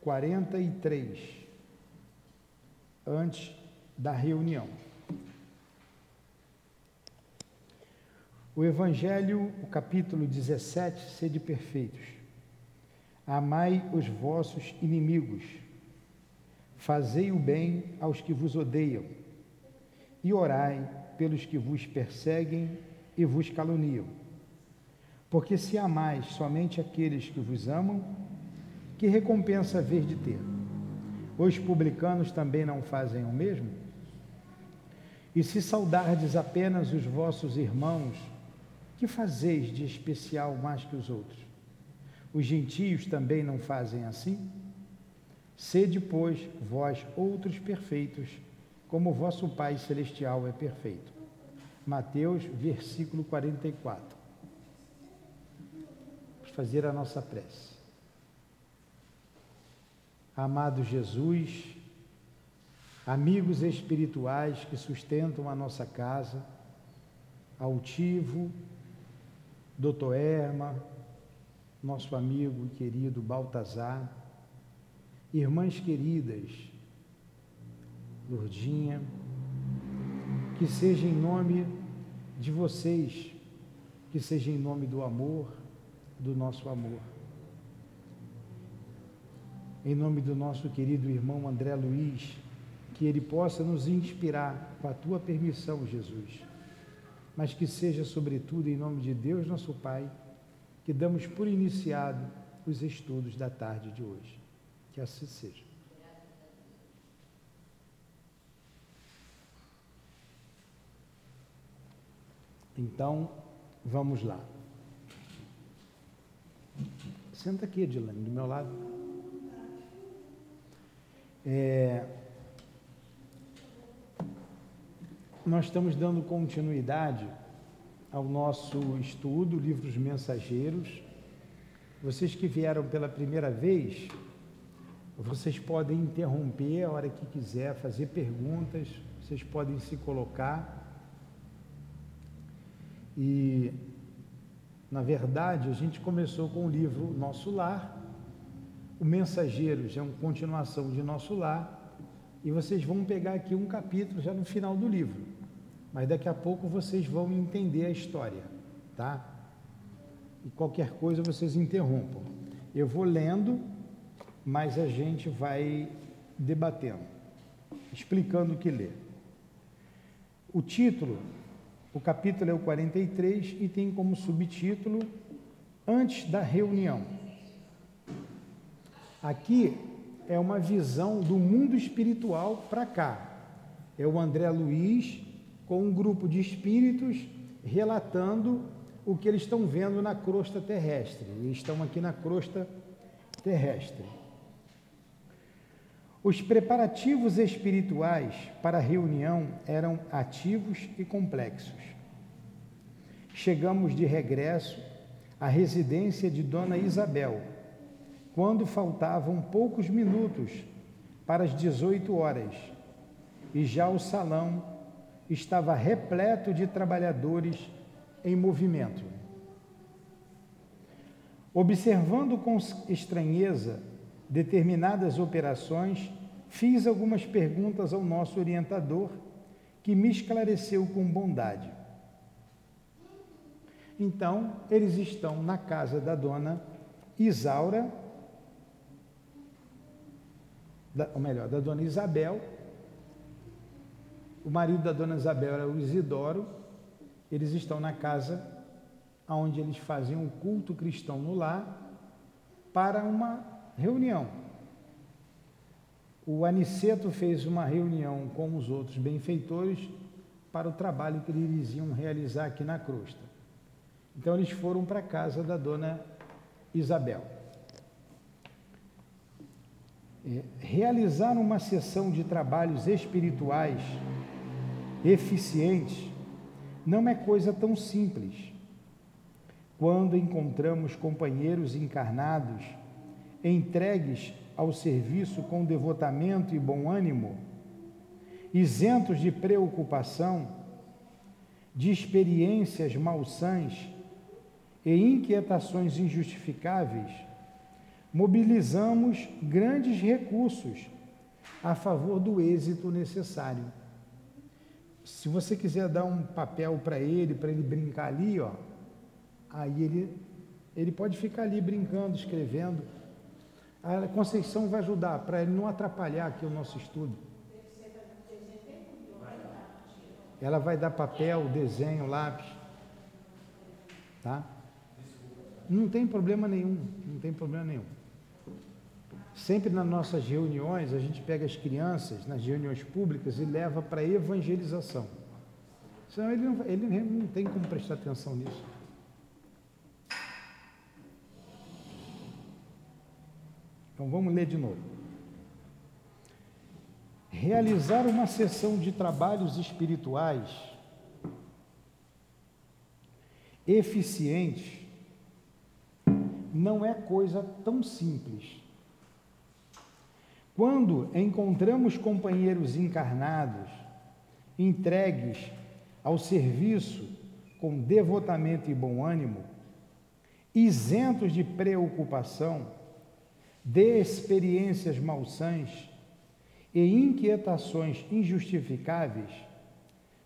43, antes da reunião. O Evangelho, o capítulo 17, sede perfeitos. Amai os vossos inimigos, fazei o bem aos que vos odeiam, e orai pelos que vos perseguem e vos caluniam. Porque se amais somente aqueles que vos amam, que recompensa haver de ter? Os publicanos também não fazem o mesmo? E se saudardes apenas os vossos irmãos, que fazeis de especial mais que os outros? Os gentios também não fazem assim? Sede, pois, vós outros perfeitos, como vosso Pai Celestial é perfeito. Mateus, versículo 44. Vamos fazer a nossa prece. Amado Jesus, amigos espirituais que sustentam a nossa casa, altivo, doutor Erma, nosso amigo e querido Baltazar, irmãs queridas, Lourdinha, que seja em nome de vocês, que seja em nome do amor, do nosso amor. Em nome do nosso querido irmão André Luiz, que ele possa nos inspirar com a tua permissão, Jesus mas que seja, sobretudo, em nome de Deus, nosso Pai, que damos por iniciado os estudos da tarde de hoje. Que assim seja. Então, vamos lá. Senta aqui, Edilane, do meu lado. É, nós estamos dando continuidade ao nosso estudo, Livros Mensageiros. Vocês que vieram pela primeira vez, vocês podem interromper a hora que quiser, fazer perguntas, vocês podem se colocar. E, na verdade, a gente começou com o livro Nosso Lar. O Mensageiros é uma continuação de Nosso Lar. E vocês vão pegar aqui um capítulo já no final do livro. Mas daqui a pouco vocês vão entender a história, tá? E qualquer coisa vocês interrompam. Eu vou lendo, mas a gente vai debatendo, explicando o que lê. O título, o capítulo é o 43 e tem como subtítulo Antes da reunião. Aqui é uma visão do mundo espiritual para cá. É o André Luiz com um grupo de espíritos relatando o que eles estão vendo na crosta terrestre. Eles estão aqui na crosta terrestre. Os preparativos espirituais para a reunião eram ativos e complexos. Chegamos de regresso à residência de Dona Isabel quando faltavam poucos minutos para as 18 horas e já o salão estava repleto de trabalhadores em movimento. Observando com estranheza determinadas operações, fiz algumas perguntas ao nosso orientador, que me esclareceu com bondade. Então, eles estão na casa da dona Isaura da, ou melhor, da dona Isabel. O marido da dona Isabel era o Isidoro. Eles estão na casa onde eles faziam um culto cristão no lar para uma reunião. O Aniceto fez uma reunião com os outros benfeitores para o trabalho que eles iam realizar aqui na crosta. Então eles foram para a casa da dona Isabel. É, realizar uma sessão de trabalhos espirituais eficientes não é coisa tão simples. Quando encontramos companheiros encarnados entregues ao serviço com devotamento e bom ânimo, isentos de preocupação, de experiências malsãs e inquietações injustificáveis, mobilizamos grandes recursos a favor do êxito necessário. Se você quiser dar um papel para ele, para ele brincar ali, ó, aí ele, ele pode ficar ali brincando, escrevendo. A Conceição vai ajudar para ele não atrapalhar aqui o nosso estudo. Ela vai dar papel, desenho, lápis. Tá? Não tem problema nenhum, não tem problema nenhum. Sempre nas nossas reuniões, a gente pega as crianças, nas reuniões públicas, e leva para evangelização. Senão ele não, ele não tem como prestar atenção nisso. Então vamos ler de novo. Realizar uma sessão de trabalhos espirituais eficientes não é coisa tão simples quando encontramos companheiros encarnados, entregues ao serviço com devotamento e bom ânimo, isentos de preocupação, de experiências malsãs e inquietações injustificáveis,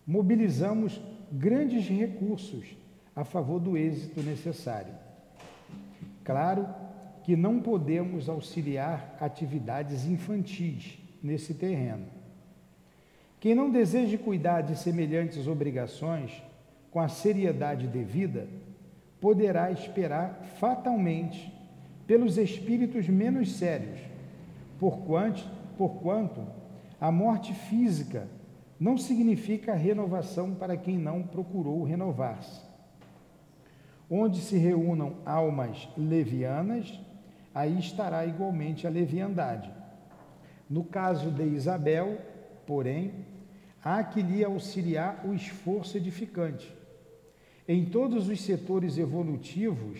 mobilizamos grandes recursos a favor do êxito necessário. Claro que não podemos auxiliar atividades infantis nesse terreno. Quem não deseja cuidar de semelhantes obrigações com a seriedade devida, poderá esperar fatalmente pelos espíritos menos sérios, porquanto, porquanto a morte física não significa renovação para quem não procurou renovar-se. Onde se reúnam almas levianas, aí estará igualmente a leviandade. No caso de Isabel, porém, há que lhe auxiliar o esforço edificante. Em todos os setores evolutivos,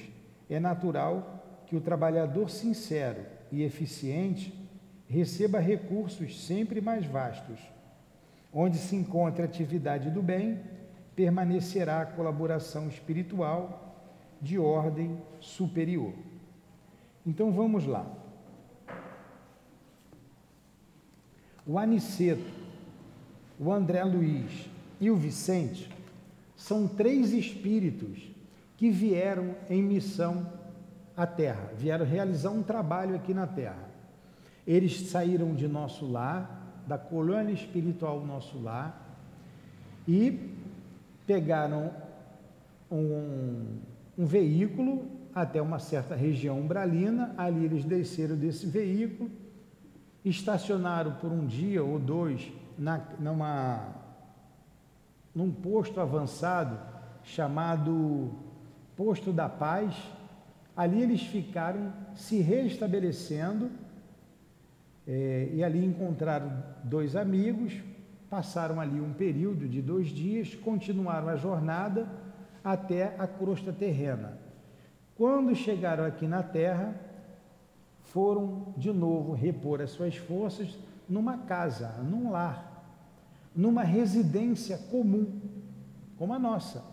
é natural que o trabalhador sincero e eficiente receba recursos sempre mais vastos. Onde se encontra a atividade do bem, permanecerá a colaboração espiritual de ordem superior. Então vamos lá. O Aniceto, o André Luiz e o Vicente são três espíritos que vieram em missão à Terra, vieram realizar um trabalho aqui na Terra. Eles saíram de nosso lar, da colônia espiritual Nosso Lar, e pegaram um, um veículo até uma certa região umbralina, ali eles desceram desse veículo, estacionaram por um dia ou dois na, numa, num posto avançado chamado Posto da Paz. Ali eles ficaram se restabelecendo é, e ali encontraram dois amigos, passaram ali um período de dois dias, continuaram a jornada até a crosta terrena. Quando chegaram aqui na terra, foram de novo repor as suas forças numa casa, num lar, numa residência comum, como a nossa.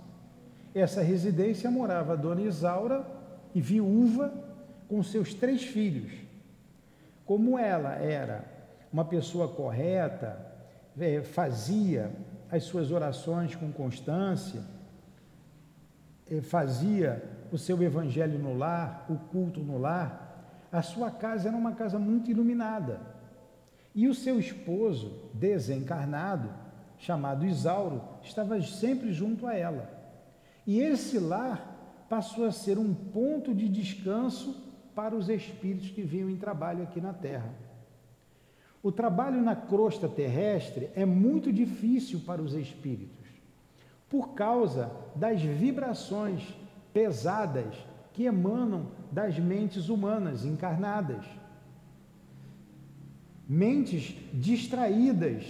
Essa residência morava a dona Isaura viúva com seus três filhos. Como ela era uma pessoa correta, é, fazia as suas orações com constância, é, fazia o seu evangelho no lar, o culto no lar, a sua casa era uma casa muito iluminada. E o seu esposo, desencarnado, chamado Isauro, estava sempre junto a ela. E esse lar passou a ser um ponto de descanso para os espíritos que vinham em trabalho aqui na Terra. O trabalho na crosta terrestre é muito difícil para os espíritos, por causa das vibrações pesadas que emanam das mentes humanas encarnadas. Mentes distraídas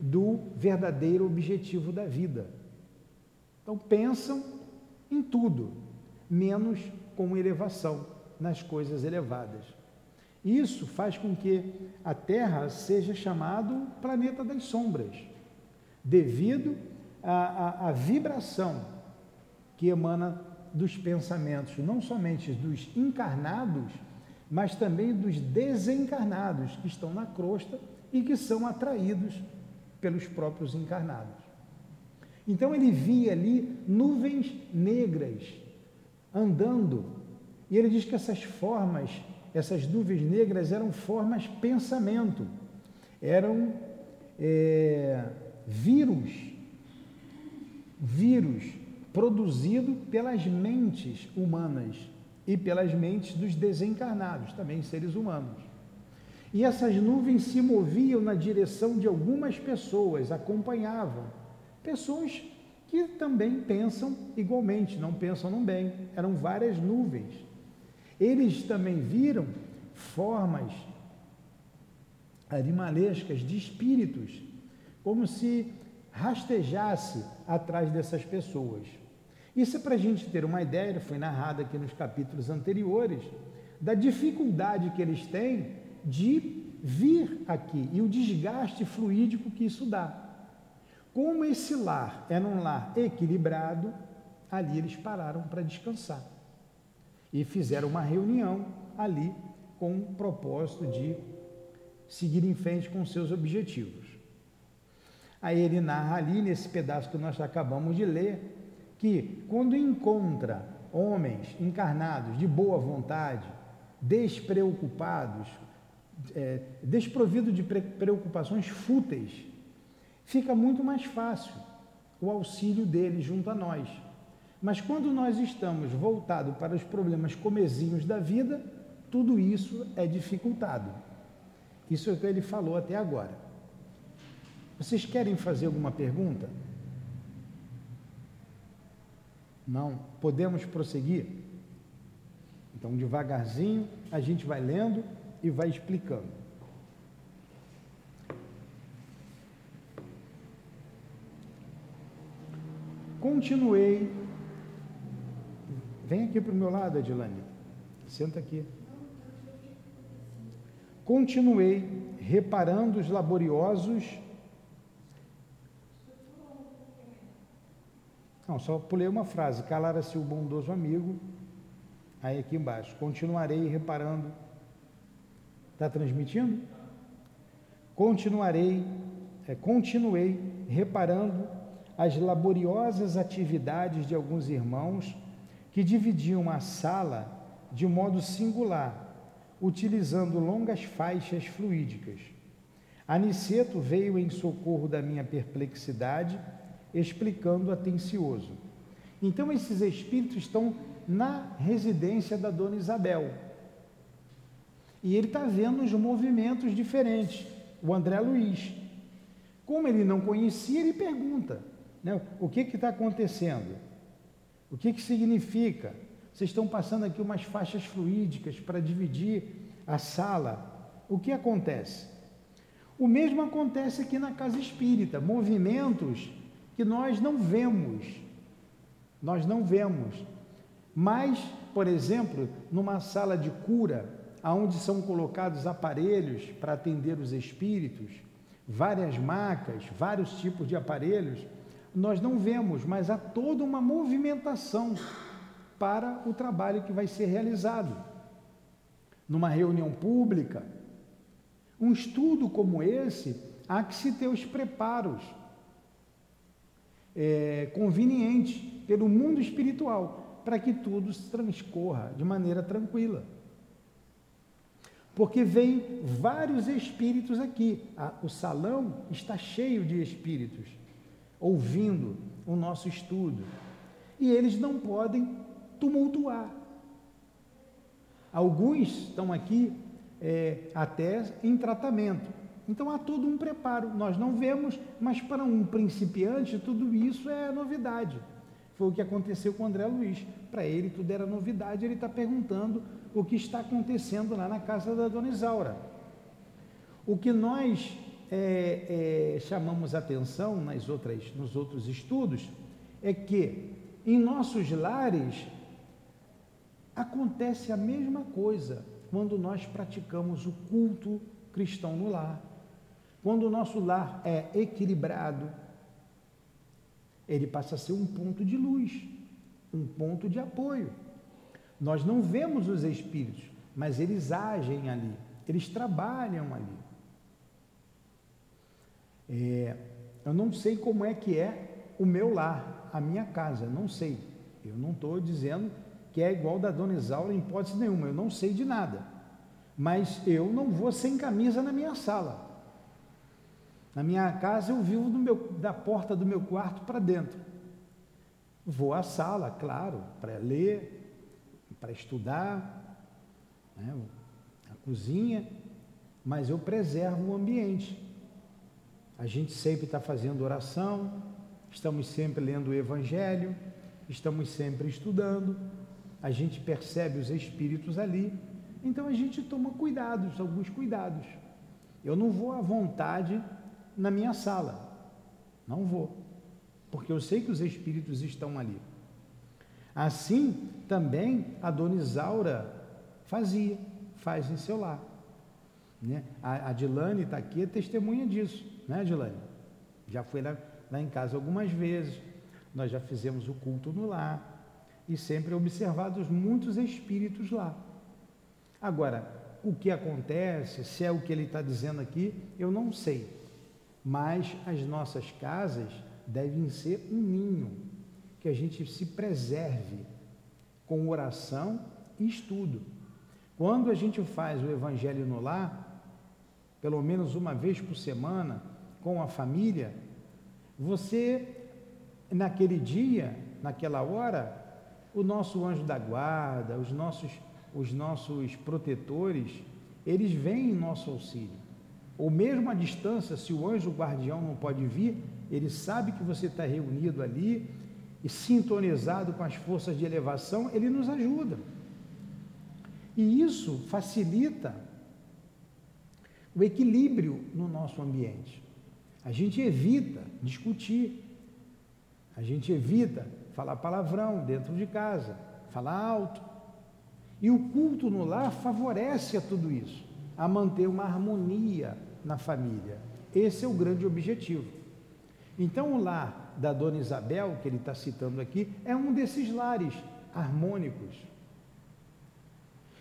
do verdadeiro objetivo da vida. Então pensam em tudo, menos com elevação nas coisas elevadas. Isso faz com que a Terra seja chamado planeta das sombras, devido à, à, vibração que emana dos pensamentos, não somente dos encarnados, mas também dos desencarnados que estão na crosta e que são atraídos pelos próprios encarnados. Então ele via ali nuvens negras andando, e ele diz que essas formas, essas nuvens negras eram formas pensamento, eram é, vírus, vírus produzido pelas mentes humanas e pelas mentes dos desencarnados, também seres humanos. E essas nuvens se moviam na direção de algumas pessoas, acompanhavam. Pessoas que também pensam igualmente, não pensam no bem. Eram várias nuvens. Eles também viram formas animalescas de espíritos, como se rastejasse atrás dessas pessoas. Isso é para a gente ter uma ideia, foi narrado aqui nos capítulos anteriores, da dificuldade que eles têm de vir aqui e o desgaste fluídico que isso dá. Como esse lar era um lar equilibrado, ali eles pararam para descansar e fizeram uma reunião ali com o propósito de seguir em frente com seus objetivos. Aí ele narra ali, nesse pedaço que nós acabamos de ler, que quando encontra homens encarnados de boa vontade, despreocupados, é, desprovido de preocupações fúteis, fica muito mais fácil o auxílio deles junto a nós. Mas quando nós estamos voltados para os problemas comezinhos da vida, tudo isso é dificultado. Isso é o que ele falou até agora. Vocês querem fazer alguma pergunta? Não? Podemos prosseguir? Então, devagarzinho, a gente vai lendo e vai explicando. Continuei. Vem aqui para o meu lado, Adilane. Senta aqui. Continuei reparando os laboriosos. Não, só pulei uma frase. Calara-se o bondoso amigo. Aí aqui embaixo. Continuarei reparando Está transmitindo? Continuarei, é, continuei reparando as laboriosas atividades de alguns irmãos que dividiam a sala de modo singular, utilizando longas faixas fluídicas. Aniceto veio em socorro da minha perplexidade, explicando atencioso. Então, esses espíritos estão na residência da dona Isabel e ele está vendo os movimentos diferentes. O André Luiz. Como ele não conhecia, ele pergunta: né, o que está acontecendo? O que, que significa? Vocês estão passando aqui umas faixas fluídicas para dividir a sala. O que acontece? O mesmo acontece aqui na casa espírita, movimentos que nós não vemos. Nós não vemos. Mas, por exemplo, numa sala de cura, aonde são colocados aparelhos para atender os espíritos, várias macas, vários tipos de aparelhos, nós não vemos, mas há toda uma movimentação para o trabalho que vai ser realizado. Numa reunião pública, um estudo como esse, há que se ter os preparos é, convenientes pelo mundo espiritual, para que tudo se transcorra de maneira tranquila porque vem vários espíritos aqui. o salão está cheio de espíritos ouvindo o nosso estudo. E eles não podem tumultuar. Alguns estão aqui é, até em tratamento. Então há todo um preparo. Nós não vemos, mas para um principiante tudo isso é novidade. Foi o que aconteceu com André Luiz. Para ele tudo era novidade, ele está perguntando o que está acontecendo lá na casa da dona Isaura. O que nós é, é, chamamos atenção nas outras, nos outros estudos é que em nossos lares acontece a mesma coisa quando nós praticamos o culto cristão no lar. Quando o nosso lar é equilibrado, ele passa a ser um ponto de luz, um ponto de apoio. Nós não vemos os espíritos, mas eles agem ali, eles trabalham ali. É, eu não sei como é que é o meu lar, a minha casa, não sei. Eu não estou dizendo que é igual da dona Isaura em hipótese nenhuma, eu não sei de nada. Mas eu não vou sem camisa na minha sala. Na minha casa eu vivo meu, da porta do meu quarto para dentro. Vou à sala, claro, para ler, para estudar, né, a cozinha, mas eu preservo o ambiente. A gente sempre está fazendo oração, estamos sempre lendo o Evangelho, estamos sempre estudando, a gente percebe os espíritos ali, então a gente toma cuidados, alguns cuidados. Eu não vou à vontade na minha sala, não vou, porque eu sei que os espíritos estão ali. Assim também a dona Isaura fazia, faz em seu lar. Né? A, a Dilane está aqui, é testemunha disso, né, Dilane? Já foi lá, lá em casa algumas vezes, nós já fizemos o culto no lar e sempre observados muitos espíritos lá. Agora, o que acontece, se é o que ele está dizendo aqui, eu não sei, mas as nossas casas devem ser um ninho, que a gente se preserve com oração e estudo. Quando a gente faz o Evangelho no lar, pelo menos uma vez por semana, com a família, você, naquele dia, naquela hora, o nosso anjo da guarda, os nossos, os nossos protetores, eles vêm em nosso auxílio. Ou mesmo à distância, se o anjo guardião não pode vir, ele sabe que você está reunido ali e sintonizado com as forças de elevação, ele nos ajuda. E isso facilita o equilíbrio no nosso ambiente. A gente evita discutir, a gente evita falar palavrão dentro de casa, falar alto. E o culto no lar favorece a tudo isso, a manter uma harmonia na família. Esse é o grande objetivo. Então, o lar da dona Isabel, que ele está citando aqui, é um desses lares harmônicos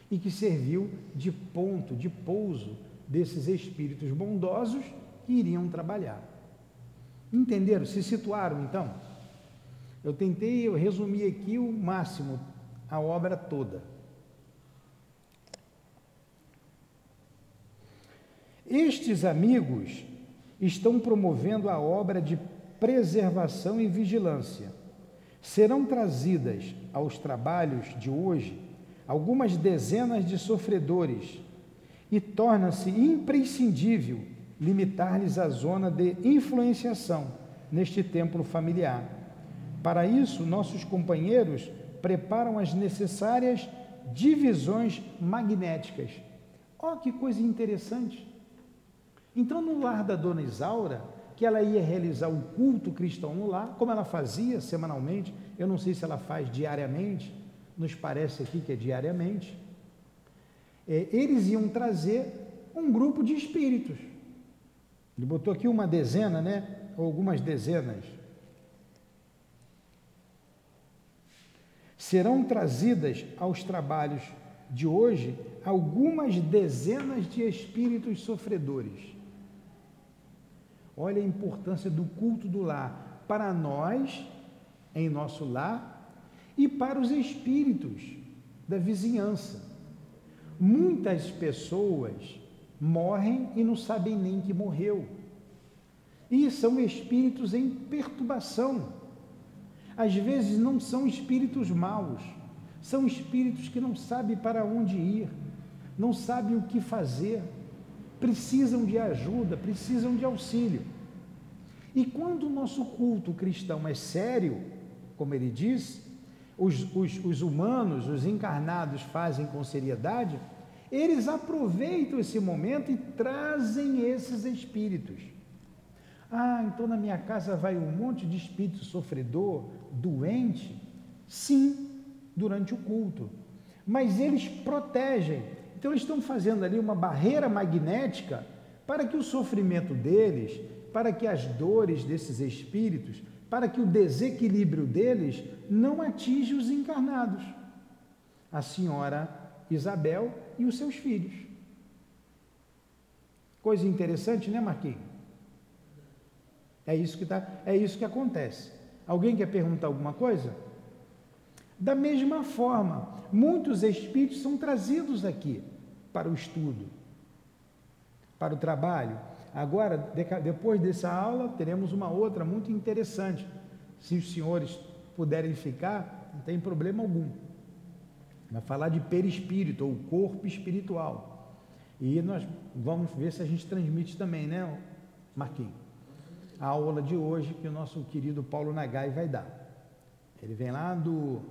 e que serviu de ponto, de pouso desses espíritos bondosos que iriam trabalhar. Entenderam? Se situaram então? Eu tentei eu resumir aqui o máximo, a obra toda. Estes amigos estão promovendo a obra de preservação e vigilância. Serão trazidas aos trabalhos de hoje algumas dezenas de sofredores e torna-se imprescindível limitar-lhes a zona de influenciação neste templo familiar. Para isso, nossos companheiros preparam as necessárias divisões magnéticas. Ó, oh, que coisa interessante! Então, no lar da dona Isaura, que ela ia realizar o culto cristão no lar, como ela fazia semanalmente, eu não sei se ela faz diariamente, nos parece aqui que é diariamente é, eles iam trazer um grupo de espíritos. Ele botou aqui uma dezena, né? Ou algumas dezenas. Serão trazidas aos trabalhos de hoje algumas dezenas de espíritos sofredores. Olha a importância do culto do lar para nós, em nosso lar, e para os espíritos da vizinhança. Muitas pessoas morrem e não sabem nem que morreu. E são espíritos em perturbação. Às vezes não são espíritos maus, são espíritos que não sabem para onde ir, não sabem o que fazer, precisam de ajuda, precisam de auxílio. E quando o nosso culto cristão é sério, como ele diz, os, os, os humanos, os encarnados fazem com seriedade, eles aproveitam esse momento e trazem esses espíritos. Ah, então na minha casa vai um monte de espírito sofredor, doente? Sim, durante o culto. Mas eles protegem. Então eles estão fazendo ali uma barreira magnética para que o sofrimento deles, para que as dores desses espíritos para que o desequilíbrio deles não atinja os encarnados. A senhora Isabel e os seus filhos. Coisa interessante, né, Marquinhos? É isso que tá, é isso que acontece. Alguém quer perguntar alguma coisa? Da mesma forma, muitos espíritos são trazidos aqui para o estudo, para o trabalho. Agora, depois dessa aula, teremos uma outra muito interessante. Se os senhores puderem ficar, não tem problema algum. Vai falar de perispírito, ou corpo espiritual. E nós vamos ver se a gente transmite também, né, Marquinhos? A aula de hoje que o nosso querido Paulo Nagai vai dar. Ele vem lá do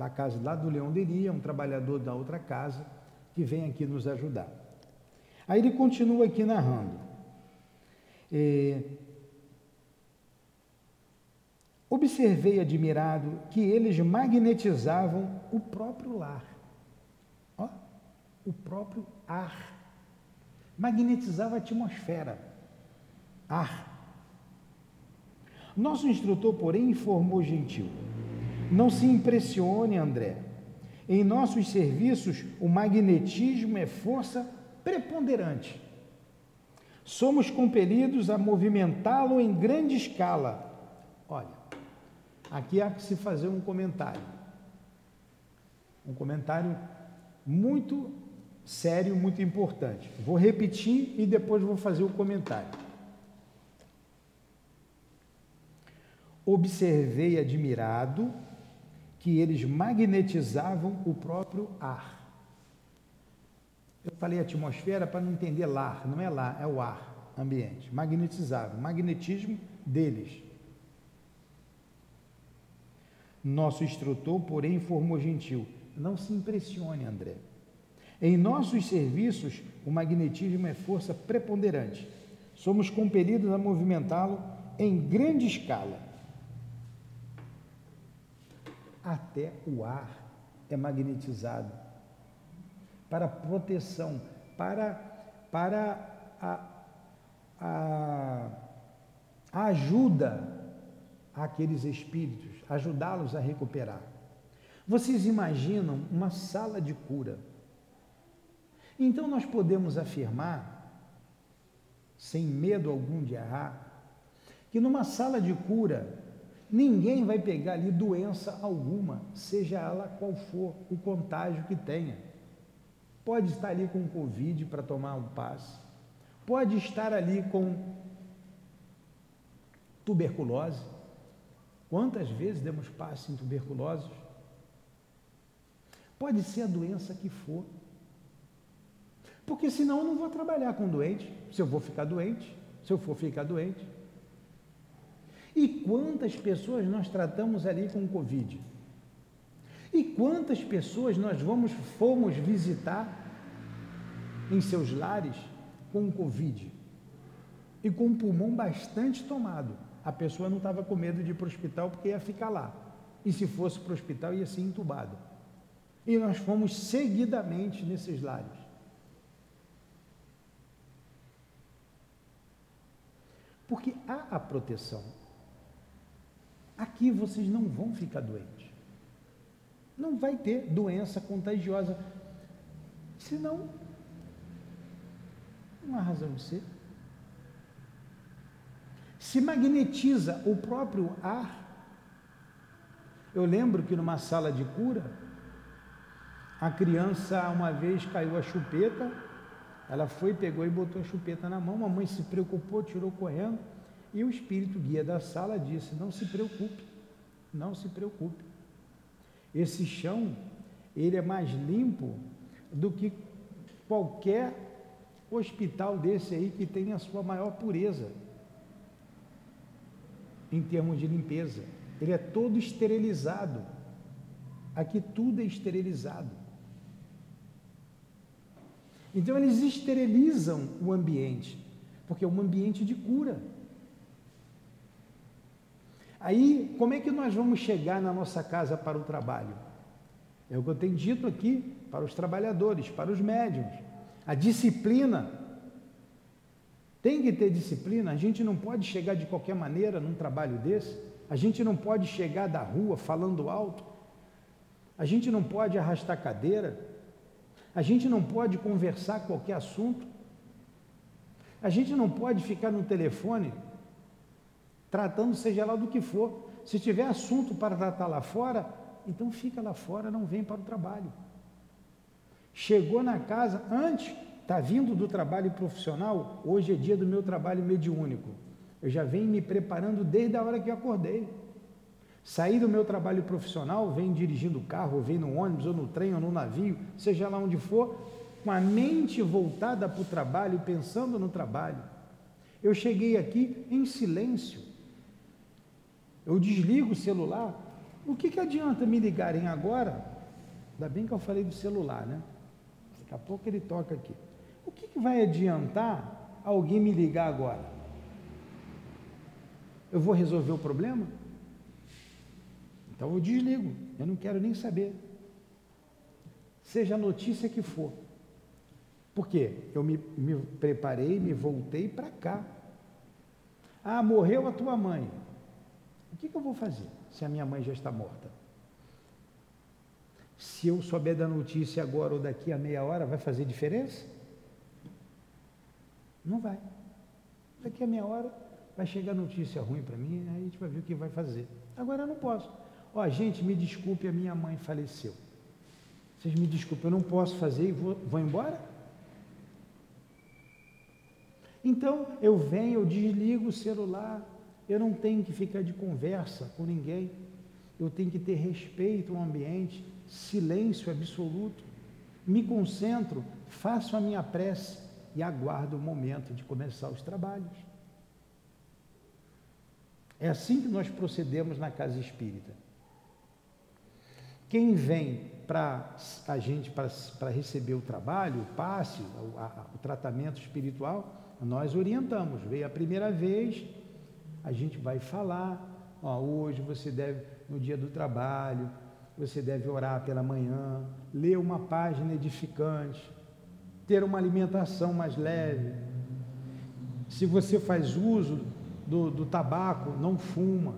da casa lá do Leão Deria, um trabalhador da outra casa, que vem aqui nos ajudar. Aí ele continua aqui narrando. É, Observei admirado que eles magnetizavam o próprio lar. Ó, o próprio ar. Magnetizava a atmosfera. Ar. Nosso instrutor, porém, informou gentil. Não se impressione, André. Em nossos serviços, o magnetismo é força preponderante. Somos compelidos a movimentá-lo em grande escala. Olha, Aqui há que se fazer um comentário. Um comentário muito sério, muito importante. Vou repetir e depois vou fazer o comentário. Observei admirado que eles magnetizavam o próprio ar. Eu falei atmosfera para não entender lar, não é lá, é o ar, ambiente. Magnetizavam, magnetismo deles. Nosso instrutor, porém, informou gentil: Não se impressione, André. Em nossos serviços, o magnetismo é força preponderante. Somos compelidos a movimentá-lo em grande escala. Até o ar é magnetizado para proteção, para, para a, a, a ajuda àqueles espíritos, ajudá-los a recuperar. Vocês imaginam uma sala de cura? Então nós podemos afirmar, sem medo algum de errar, que numa sala de cura ninguém vai pegar ali doença alguma, seja ela qual for o contágio que tenha. Pode estar ali com Covid para tomar um passe, pode estar ali com tuberculose, Quantas vezes demos passe em tuberculosos? Pode ser a doença que for. Porque senão eu não vou trabalhar com doente, se eu vou ficar doente, se eu for ficar doente. E quantas pessoas nós tratamos ali com Covid? E quantas pessoas nós vamos, fomos visitar em seus lares com Covid? E com o pulmão bastante tomado a pessoa não estava com medo de ir para o hospital porque ia ficar lá. E se fosse para o hospital, ia ser entubado. E nós fomos seguidamente nesses lares. Porque há a proteção. Aqui vocês não vão ficar doentes. Não vai ter doença contagiosa. Senão, não há razão de ser se magnetiza o próprio ar. Eu lembro que numa sala de cura, a criança uma vez caiu a chupeta, ela foi, pegou e botou a chupeta na mão, a mãe se preocupou, tirou correndo, e o espírito guia da sala disse: Não se preocupe, não se preocupe. Esse chão, ele é mais limpo do que qualquer hospital desse aí que tem a sua maior pureza em termos de limpeza. Ele é todo esterilizado. Aqui tudo é esterilizado. Então eles esterilizam o ambiente, porque é um ambiente de cura. Aí, como é que nós vamos chegar na nossa casa para o trabalho? É o que eu tenho dito aqui para os trabalhadores, para os médiums. A disciplina tem que ter disciplina, a gente não pode chegar de qualquer maneira num trabalho desse, a gente não pode chegar da rua falando alto, A gente não pode arrastar cadeira. A gente não pode conversar qualquer assunto. A gente não pode ficar no telefone tratando seja lá do que for. Se tiver assunto para tratar lá fora, então fica lá fora, não vem para o trabalho. Chegou na casa, antes, está vindo do trabalho profissional, hoje é dia do meu trabalho mediúnico. Eu já venho me preparando desde a hora que eu acordei. Saí do meu trabalho profissional, venho dirigindo o carro, ou venho no ônibus, ou no trem, ou no navio, seja lá onde for, com a mente voltada para o trabalho, pensando no trabalho. Eu cheguei aqui em silêncio. Eu desligo o celular. O que, que adianta me ligarem agora? Ainda bem que eu falei do celular, né? Daqui a pouco ele toca aqui. O que, que vai adiantar alguém me ligar agora? Eu vou resolver o problema? Então eu desligo, eu não quero nem saber. Seja a notícia que for. Por quê? Eu me, me preparei, me voltei para cá. Ah, morreu a tua mãe. Que, que eu vou fazer se a minha mãe já está morta? Se eu souber da notícia agora ou daqui a meia hora, vai fazer diferença? Não vai. Daqui a meia hora vai chegar notícia ruim para mim, aí a gente vai ver o que vai fazer. Agora eu não posso. Ó, oh, gente, me desculpe, a minha mãe faleceu. Vocês me desculpem, eu não posso fazer e vou, vou embora? Então eu venho, eu desligo o celular, eu não tenho que ficar de conversa com ninguém, eu tenho que ter respeito ao ambiente, silêncio absoluto, me concentro, faço a minha prece e aguardo o momento de começar os trabalhos. É assim que nós procedemos na casa espírita. Quem vem para a gente para receber o trabalho, o passe, o, a, o tratamento espiritual, nós orientamos. Veio a primeira vez, a gente vai falar, ó, hoje você deve, no dia do trabalho, você deve orar pela manhã, ler uma página edificante, ter uma alimentação mais leve. Se você faz uso do, do tabaco, não fuma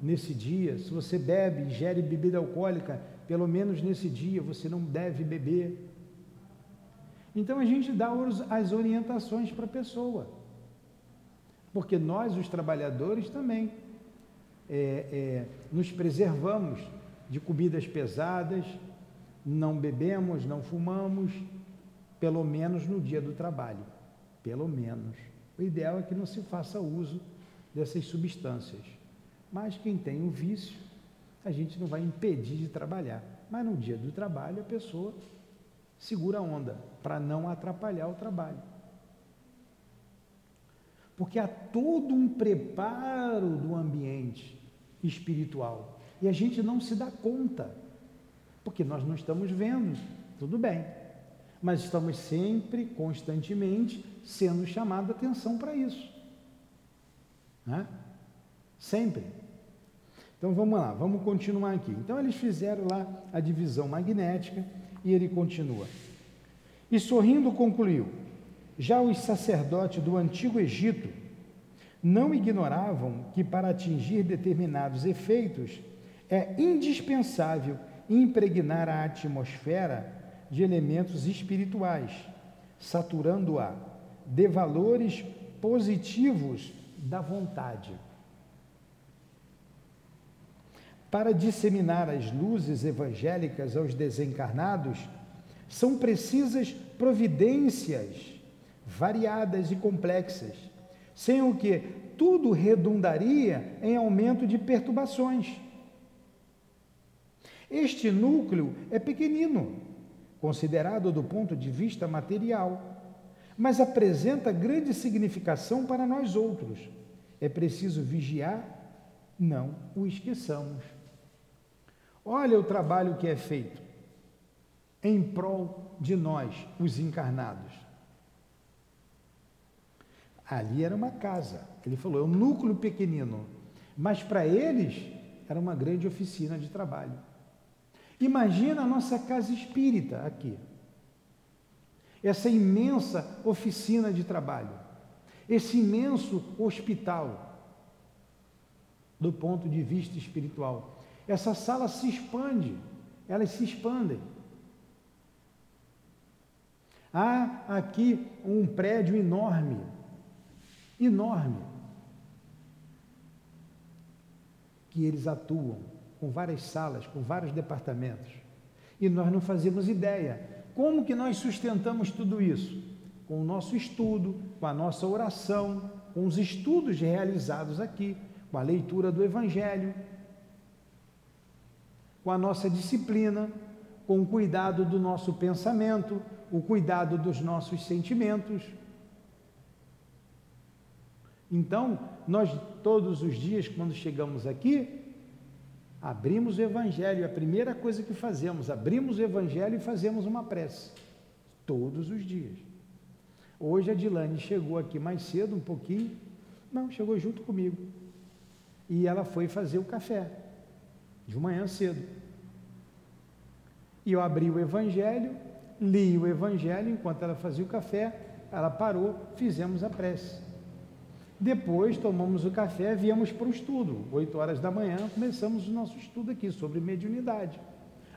nesse dia. Se você bebe, ingere bebida alcoólica, pelo menos nesse dia você não deve beber. Então a gente dá as orientações para a pessoa. Porque nós, os trabalhadores, também é, é, nos preservamos de comidas pesadas, não bebemos, não fumamos, pelo menos no dia do trabalho. Pelo menos. O ideal é que não se faça uso dessas substâncias. Mas quem tem um vício, a gente não vai impedir de trabalhar. Mas no dia do trabalho, a pessoa segura a onda para não atrapalhar o trabalho. Porque há todo um preparo do ambiente espiritual e a gente não se dá conta, porque nós não estamos vendo, tudo bem, mas estamos sempre, constantemente, sendo chamado a atenção para isso. Né? Sempre. Então vamos lá, vamos continuar aqui. Então eles fizeram lá a divisão magnética e ele continua. E sorrindo concluiu: Já os sacerdotes do antigo Egito não ignoravam que para atingir determinados efeitos é indispensável impregnar a atmosfera de elementos espirituais, saturando-a de valores positivos da vontade. Para disseminar as luzes evangélicas aos desencarnados, são precisas providências variadas e complexas, sem o que tudo redundaria em aumento de perturbações. Este núcleo é pequenino, considerado do ponto de vista material, mas apresenta grande significação para nós outros. É preciso vigiar, não o esqueçamos. Olha o trabalho que é feito em prol de nós, os encarnados. Ali era uma casa, ele falou, é um núcleo pequenino, mas para eles era uma grande oficina de trabalho. Imagina a nossa casa espírita aqui, essa imensa oficina de trabalho, esse imenso hospital, do ponto de vista espiritual. Essa sala se expande elas se expandem. Há aqui um prédio enorme, enorme, que eles atuam, com várias salas, com vários departamentos. E nós não fazemos ideia. Como que nós sustentamos tudo isso? Com o nosso estudo, com a nossa oração, com os estudos realizados aqui, com a leitura do Evangelho, com a nossa disciplina, com o cuidado do nosso pensamento, o cuidado dos nossos sentimentos. Então, nós todos os dias, quando chegamos aqui, abrimos o Evangelho, a primeira coisa que fazemos, abrimos o Evangelho e fazemos uma prece. Todos os dias. Hoje a Dilane chegou aqui mais cedo, um pouquinho. Não, chegou junto comigo. E ela foi fazer o café, de manhã cedo. E eu abri o Evangelho, li o Evangelho, enquanto ela fazia o café, ela parou, fizemos a prece. Depois tomamos o café, viemos para o estudo. Oito horas da manhã começamos o nosso estudo aqui sobre mediunidade.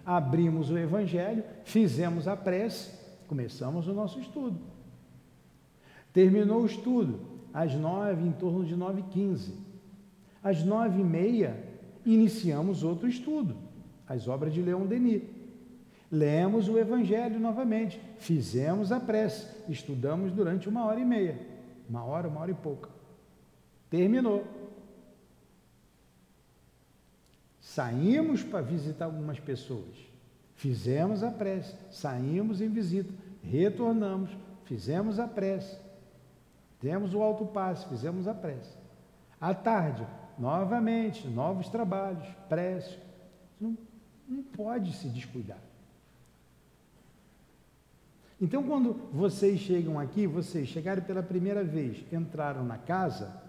Abrimos o Evangelho, fizemos a prece, começamos o nosso estudo. Terminou o estudo às nove, em torno de nove e quinze. Às nove e meia, iniciamos outro estudo, as obras de Leon Denis. Lemos o Evangelho novamente, fizemos a prece, estudamos durante uma hora e meia, uma hora, uma hora e pouca. Terminou. Saímos para visitar algumas pessoas, fizemos a prece, saímos em visita, retornamos, fizemos a prece, demos o alto passe, fizemos a prece. À tarde, novamente, novos trabalhos, prece. Não, não pode se descuidar. Então, quando vocês chegam aqui, vocês chegaram pela primeira vez, entraram na casa,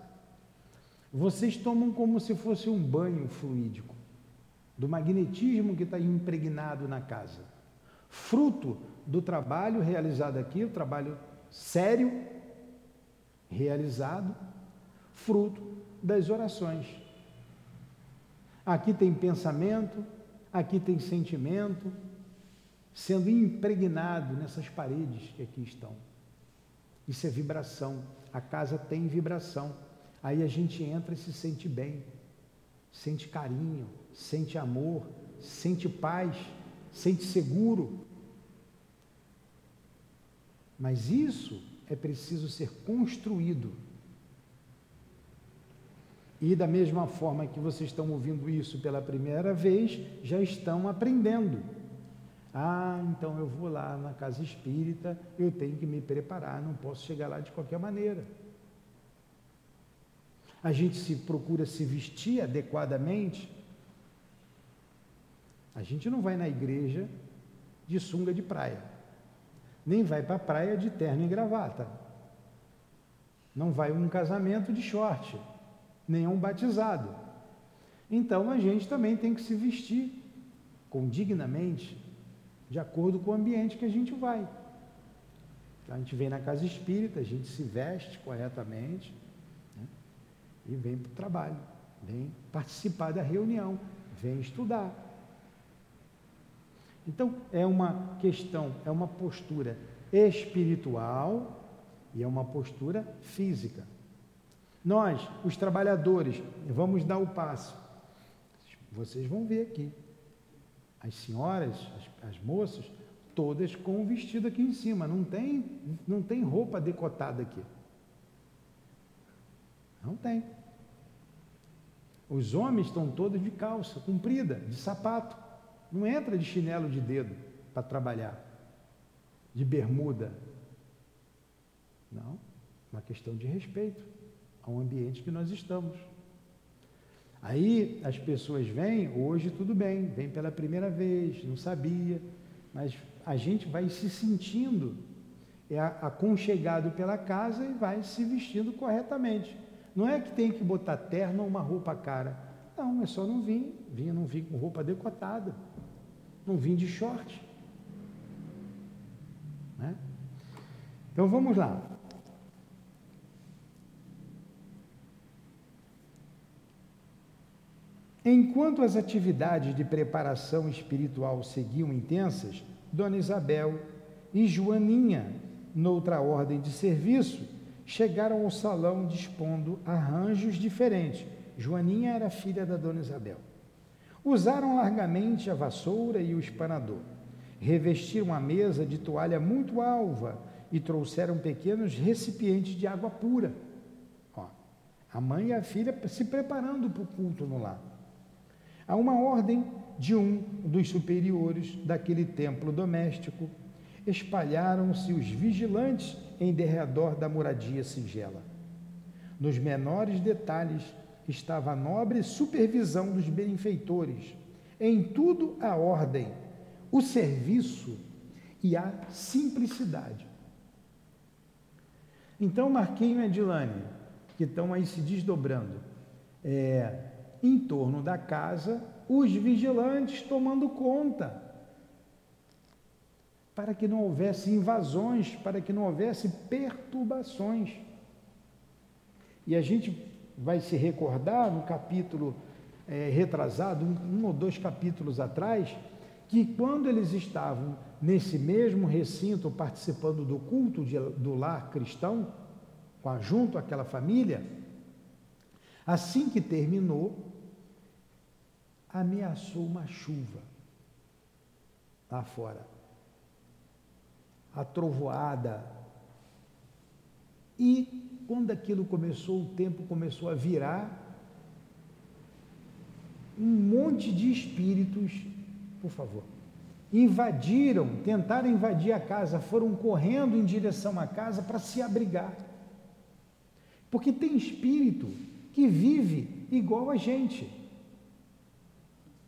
vocês tomam como se fosse um banho fluídico do magnetismo que está impregnado na casa, fruto do trabalho realizado aqui, o trabalho sério realizado, fruto das orações. Aqui tem pensamento, aqui tem sentimento, sendo impregnado nessas paredes que aqui estão. Isso é vibração. A casa tem vibração. Aí a gente entra e se sente bem, sente carinho, sente amor, sente paz, sente seguro. Mas isso é preciso ser construído. E da mesma forma que vocês estão ouvindo isso pela primeira vez, já estão aprendendo. Ah, então eu vou lá na casa espírita, eu tenho que me preparar, não posso chegar lá de qualquer maneira. A gente se procura se vestir adequadamente. A gente não vai na igreja de sunga de praia, nem vai para a praia de terno e gravata. Não vai um casamento de short, nem um batizado. Então a gente também tem que se vestir com dignamente, de acordo com o ambiente que a gente vai. Então, a gente vem na casa espírita, a gente se veste corretamente? E vem para o trabalho, vem participar da reunião, vem estudar. Então, é uma questão, é uma postura espiritual e é uma postura física. Nós, os trabalhadores, vamos dar o passo. Vocês vão ver aqui as senhoras, as, as moças, todas com o vestido aqui em cima. Não tem, não tem roupa decotada aqui. Não tem. Os homens estão todos de calça comprida, de sapato. Não entra de chinelo de dedo para trabalhar, de bermuda. Não, uma questão de respeito ao ambiente que nós estamos. Aí as pessoas vêm, hoje tudo bem, vem pela primeira vez, não sabia, mas a gente vai se sentindo é aconchegado pela casa e vai se vestindo corretamente. Não é que tem que botar terno ou uma roupa cara. Não, é só não vir. Vinha, não vir com roupa decotada. Não vim de short. Né? Então vamos lá. Enquanto as atividades de preparação espiritual seguiam intensas, Dona Isabel e Joaninha, noutra ordem de serviço, chegaram ao salão dispondo arranjos diferentes. Joaninha era filha da Dona Isabel. Usaram largamente a vassoura e o espanador. Revestiram a mesa de toalha muito alva e trouxeram pequenos recipientes de água pura. Ó, a mãe e a filha se preparando para o culto no lar. A uma ordem de um dos superiores daquele templo doméstico, espalharam-se os vigilantes em derredor da moradia singela. Nos menores detalhes estava a nobre supervisão dos benfeitores, em tudo a ordem, o serviço e a simplicidade. Então, Marquinho e Adilane, que estão aí se desdobrando, é, em torno da casa, os vigilantes tomando conta, para que não houvesse invasões, para que não houvesse perturbações. E a gente vai se recordar no capítulo é, retrasado, um, ou dois capítulos atrás, que quando eles estavam nesse mesmo recinto participando do culto de, do lar cristão, junto àquela família, assim que terminou, ameaçou uma chuva lá fora. A trovoada. E quando aquilo começou, o tempo começou a virar, um monte de espíritos, por favor, invadiram, tentaram invadir a casa, foram correndo em direção à casa para se abrigar. Porque tem espírito que vive igual a gente.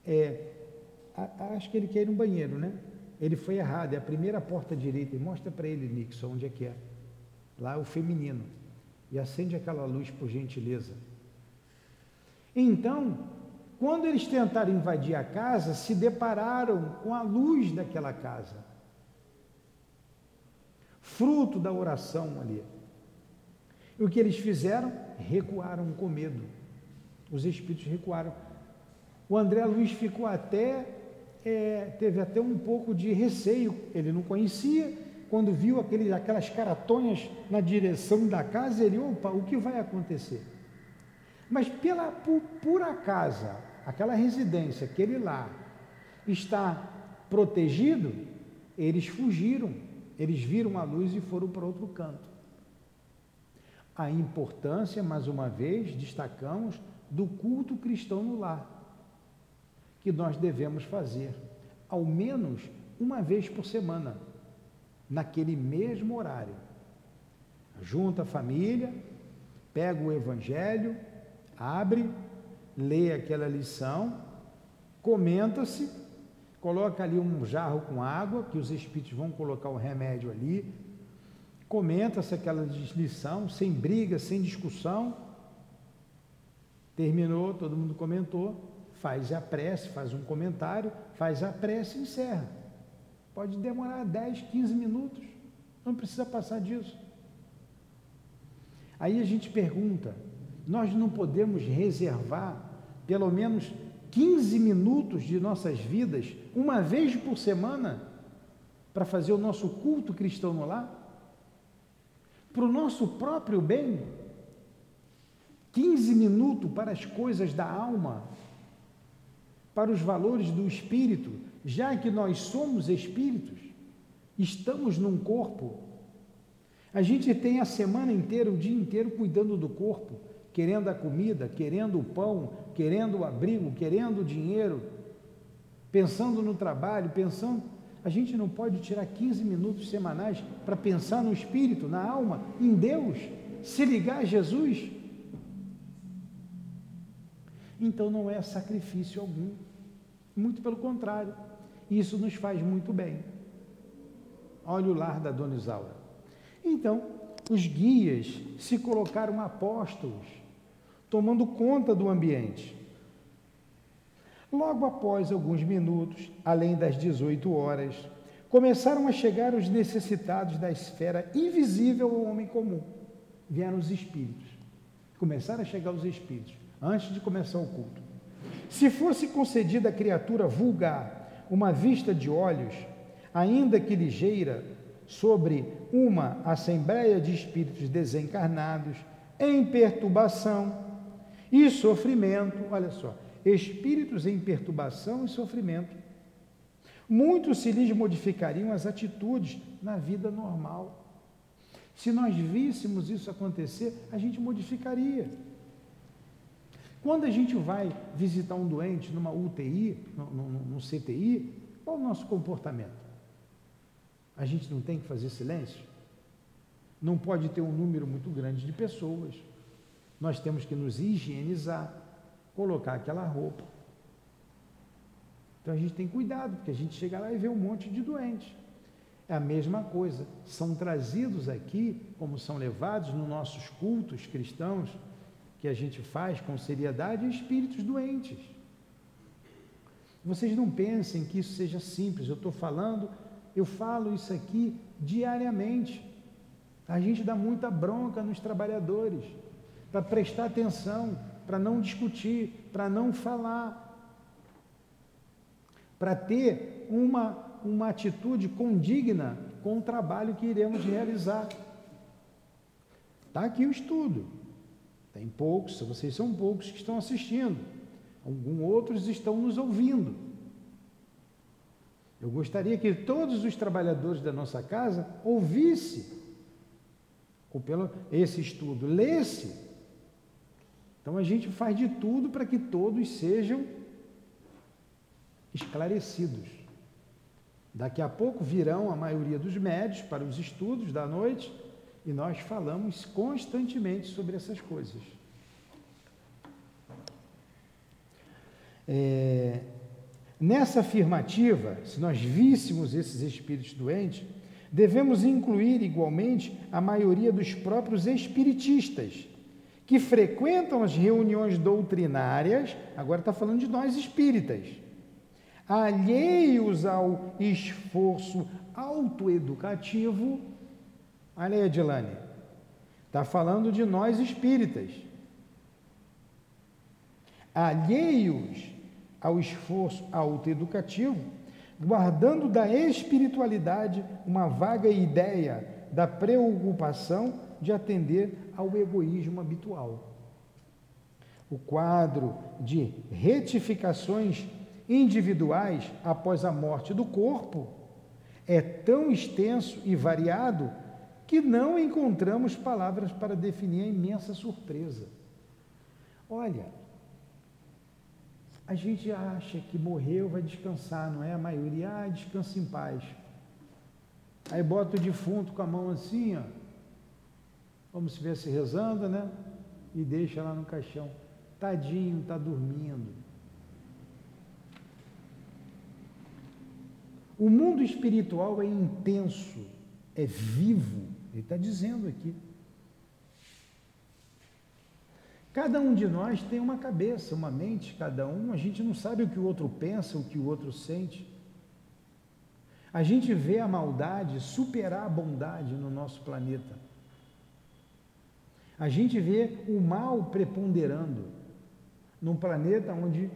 É, acho que ele quer ir no banheiro, né? Ele foi errado, é a primeira porta direita. E mostra para ele, Nixon, onde é que é. Lá é o feminino. E acende aquela luz, por gentileza. Então, quando eles tentaram invadir a casa, se depararam com a luz daquela casa. Fruto da oração ali. E o que eles fizeram? Recuaram com medo. Os espíritos recuaram. O André Luiz ficou até, é, teve até um pouco de receio, ele não conhecia, quando viu aquele, aquelas caratonhas na direção da casa, ele, opa, o que vai acontecer? Mas pela, por, por acaso, aquela residência, aquele lá, está protegido, eles fugiram, eles viram a luz e foram para outro canto. A importância, mais uma vez, destacamos, do culto cristão no lar, que nós devemos fazer, ao menos uma vez por semana, naquele mesmo horário. Junta a família, pega o Evangelho, abre, lê aquela lição, comenta-se, coloca ali um jarro com água, que os espíritos vão colocar o remédio ali, comenta-se aquela lição, sem briga, sem discussão. Terminou, todo mundo comentou, faz a prece, faz um comentário, faz a prece e encerra. Pode demorar 10, 15 minutos, não precisa passar disso. Aí a gente pergunta: nós não podemos reservar pelo menos 15 minutos de nossas vidas, uma vez por semana, para fazer o nosso culto cristão no lar? Para o nosso próprio bem? 15 minutos para as coisas da alma, para os valores do espírito, já que nós somos espíritos, estamos num corpo. A gente tem a semana inteira, o dia inteiro cuidando do corpo, querendo a comida, querendo o pão, querendo o abrigo, querendo o dinheiro, pensando no trabalho, pensando. A gente não pode tirar 15 minutos semanais para pensar no espírito, na alma, em Deus, se ligar a Jesus. Então não é sacrifício algum. Muito pelo contrário, isso nos faz muito bem. Olha o lar da dona Isaura. Então, os guias se colocaram apóstolos, tomando conta do ambiente. Logo após alguns minutos, além das 18 horas, começaram a chegar os necessitados da esfera invisível ao homem comum. Vieram os espíritos. Começaram a chegar os espíritos, antes de começar o culto. Se fosse concedida à criatura vulgar uma vista de olhos, ainda que ligeira, sobre uma assembleia de espíritos desencarnados em perturbação e sofrimento, olha só, espíritos em perturbação e sofrimento. Muitos se lhes modificariam as atitudes na vida normal. Se nós víssemos isso acontecer, a gente modificaria. Quando a gente vai visitar um doente numa UTI, no CTI, qual o nosso comportamento? A gente não tem que fazer silêncio? Não pode ter um número muito grande de pessoas. Nós temos que nos higienizar, colocar aquela roupa. Então a gente tem cuidado, porque a gente chega lá e vê um monte de doente. É a mesma coisa. São trazidos aqui, como são levados nos nossos cultos cristãos, que a gente faz com seriedade, espíritos doentes. Vocês não pensem que isso seja simples. Eu estou falando, eu falo isso aqui diariamente. A gente dá muita bronca nos trabalhadores para prestar atenção, para não discutir, para não falar, para ter uma, uma atitude condigna com o trabalho que iremos realizar. Está aqui o estudo. Tem poucos, vocês são poucos que estão assistindo. Alguns outros estão nos ouvindo. Eu gostaria que todos os trabalhadores da nossa casa ouvissem ou pelo esse estudo, lesse então a gente faz de tudo para que todos sejam esclarecidos. Daqui a pouco virão a maioria dos médios para os estudos da noite e nós falamos constantemente sobre essas coisas. É, nessa afirmativa, se nós víssemos esses espíritos doentes, devemos incluir igualmente a maioria dos próprios espiritistas que frequentam as reuniões doutrinárias, agora está falando de nós espíritas, alheios ao esforço autoeducativo. Olha aí, Edilane, está falando de nós espíritas, alheios ao esforço autoeducativo, guardando da espiritualidade uma vaga ideia da preocupação de atender ao egoísmo habitual. O quadro de retificações individuais após a morte do corpo é tão extenso e variado que não encontramos palavras para definir a imensa surpresa. Olha, a gente acha que morreu vai descansar, não é? A maioria, ah, descansa em paz. Aí bota o defunto com a mão assim, ó, como se estivesse rezando, né? E deixa lá no caixão. Tadinho, está dormindo. O mundo espiritual é intenso, é vivo. Ele está dizendo aqui. Cada um de nós tem uma cabeça, uma mente, cada um. A gente não sabe o que o outro pensa, o que o outro sente. A gente vê a maldade superar a bondade no nosso planeta. A gente vê o mal preponderando num planeta onde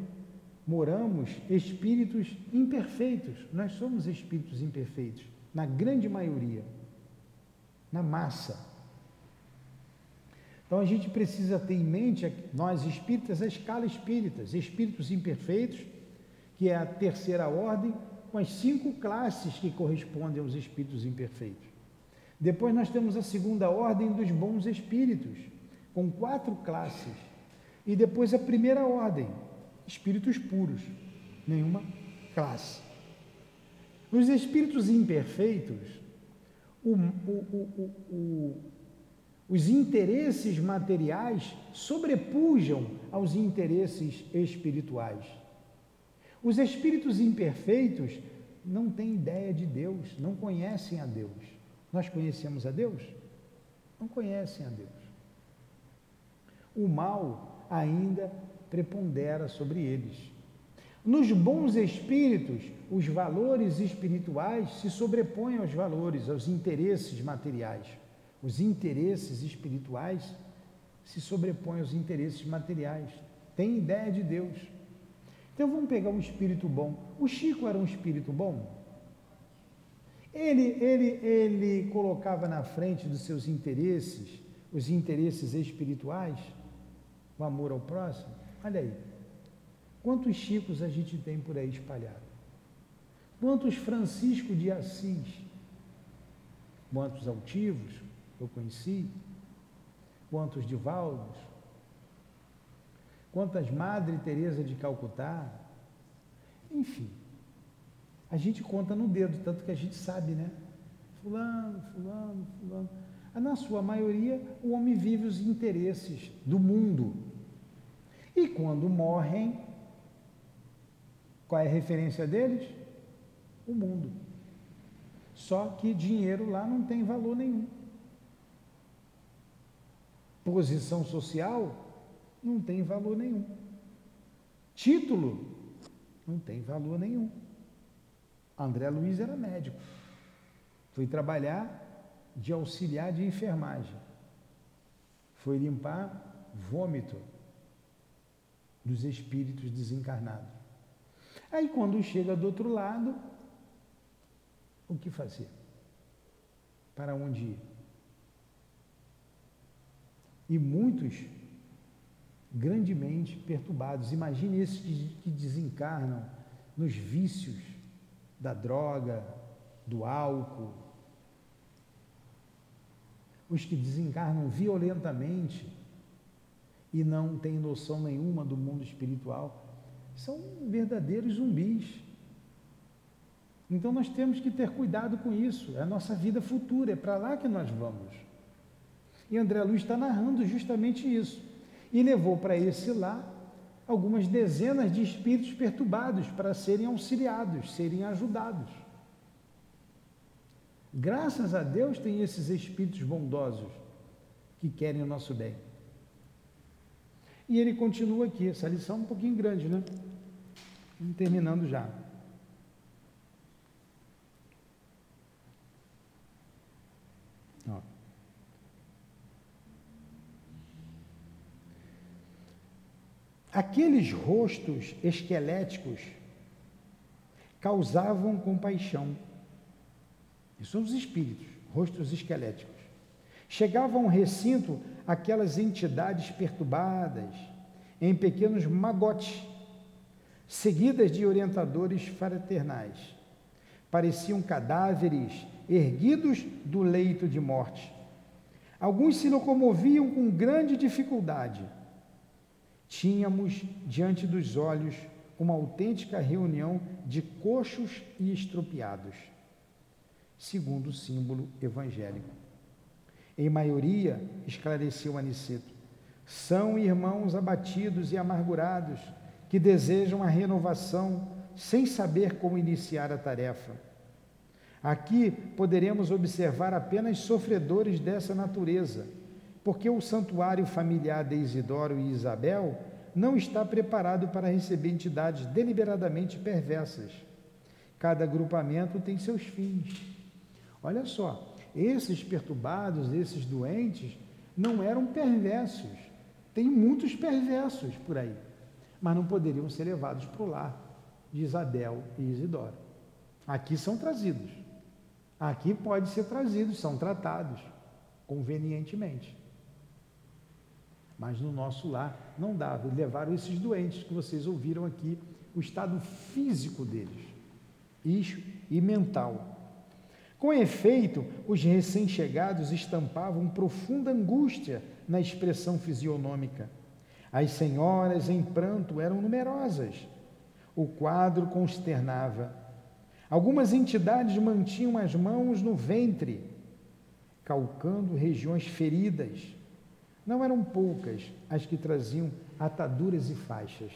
moramos espíritos imperfeitos. Nós somos espíritos imperfeitos, na grande maioria, na massa. Então a gente precisa ter em mente, nós espíritas, a escala espíritas, espíritos imperfeitos, que é a terceira ordem, com as cinco classes que correspondem aos espíritos imperfeitos. Depois nós temos a segunda ordem dos bons espíritos, com quatro classes. E depois a primeira ordem, espíritos puros, nenhuma classe. Os espíritos imperfeitos, o, o, o, os interesses materiais sobrepujam aos interesses espirituais. Os espíritos imperfeitos não têm ideia de Deus, não conhecem a Deus. Nós conhecemos a Deus? Não conhecem a Deus. O mal ainda prepondera sobre eles. Nos bons espíritos, os valores espirituais se sobrepõem aos valores, aos interesses materiais. Os interesses espirituais se sobrepõem aos interesses materiais. Tem ideia de Deus, Então vamos pegar um espírito bom. O Chico era um espírito bom? Ele, ele, ele colocava na frente dos seus interesses, os interesses espirituais, o amor ao próximo. Olha aí, quantos Chicos a gente tem por aí espalhado? Quantos Francisco de Assis? Quantos altivos eu conheci? Quantos Divaldos? Quantas Madre Teresa de Calcutá? Enfim, a gente conta no dedo, tanto que a gente sabe, né? Fulano, fulano, fulano. Na sua maioria, o homem vive os interesses do mundo. E quando morrem, qual é a referência deles? O mundo. Só que dinheiro lá não tem valor nenhum. Posição social não tem valor nenhum. Título não tem valor nenhum. André Luiz era médico. Foi trabalhar de auxiliar de enfermagem. Foi limpar vômito dos espíritos desencarnados. Aí quando chega do outro lado, o que fazer? Para onde ir? E muitos grandemente perturbados. Imagine esses que desencarnam nos vícios da droga, do álcool, os que desencarnam violentamente e não têm noção nenhuma do mundo espiritual, são verdadeiros zumbis. Então nós temos que ter cuidado com isso, é a nossa vida futura, é para lá que nós vamos. E André Luiz está narrando justamente isso. E levou para esse lá algumas dezenas de espíritos perturbados para serem auxiliados, serem ajudados. Graças a Deus tem esses espíritos bondosos que querem o nosso bem. E ele continua aqui, essa lição é um pouquinho grande, né? Terminando já. Aqueles rostos esqueléticos causavam compaixão. Isso são os espíritos, rostos esqueléticos. Chegavam ao recinto aquelas entidades perturbadas, em pequenos magotes, seguidas de orientadores fraternais. Pareciam cadáveres erguidos do leito de morte. Alguns se locomoviam com grande dificuldade tínhamos diante dos olhos uma autêntica reunião de coxos e estropiados, segundo o símbolo evangélico. Em maioria, esclareceu Aniceto, são irmãos abatidos e amargurados que desejam a renovação sem saber como iniciar a tarefa. Aqui poderemos observar apenas sofredores dessa natureza porque o santuário familiar de Isidoro e Isabel não está preparado para receber entidades deliberadamente perversas. Cada agrupamento tem seus fins. Olha só, esses perturbados, esses doentes, não eram perversos. Tem muitos perversos por aí, mas não poderiam ser levados para o lar de Isabel e Isidoro. Aqui são trazidos. Aqui pode ser trazidos, são tratados convenientemente. Mas no nosso lar não dava. Levaram esses doentes que vocês ouviram aqui, o estado físico deles e mental. Com efeito, os recém-chegados estampavam profunda angústia na expressão fisionômica. As senhoras em pranto eram numerosas. O quadro consternava. Algumas entidades mantinham as mãos no ventre, calcando regiões feridas não eram poucas as que traziam ataduras e faixas.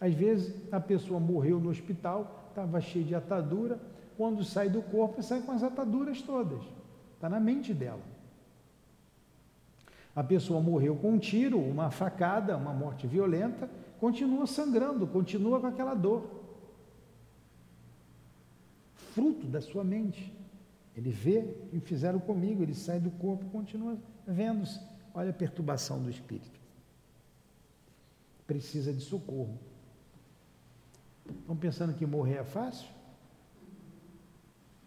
Às vezes a pessoa morreu no hospital, estava cheia de atadura, quando sai do corpo, sai com as ataduras todas. Está na mente dela. A pessoa morreu com um tiro, uma facada, uma morte violenta, continua sangrando, continua com aquela dor. Fruto da sua mente. Ele vê e fizeram comigo, ele sai do corpo, continua vendo-se. Olha a perturbação do espírito. Precisa de socorro. Estão pensando que morrer é fácil?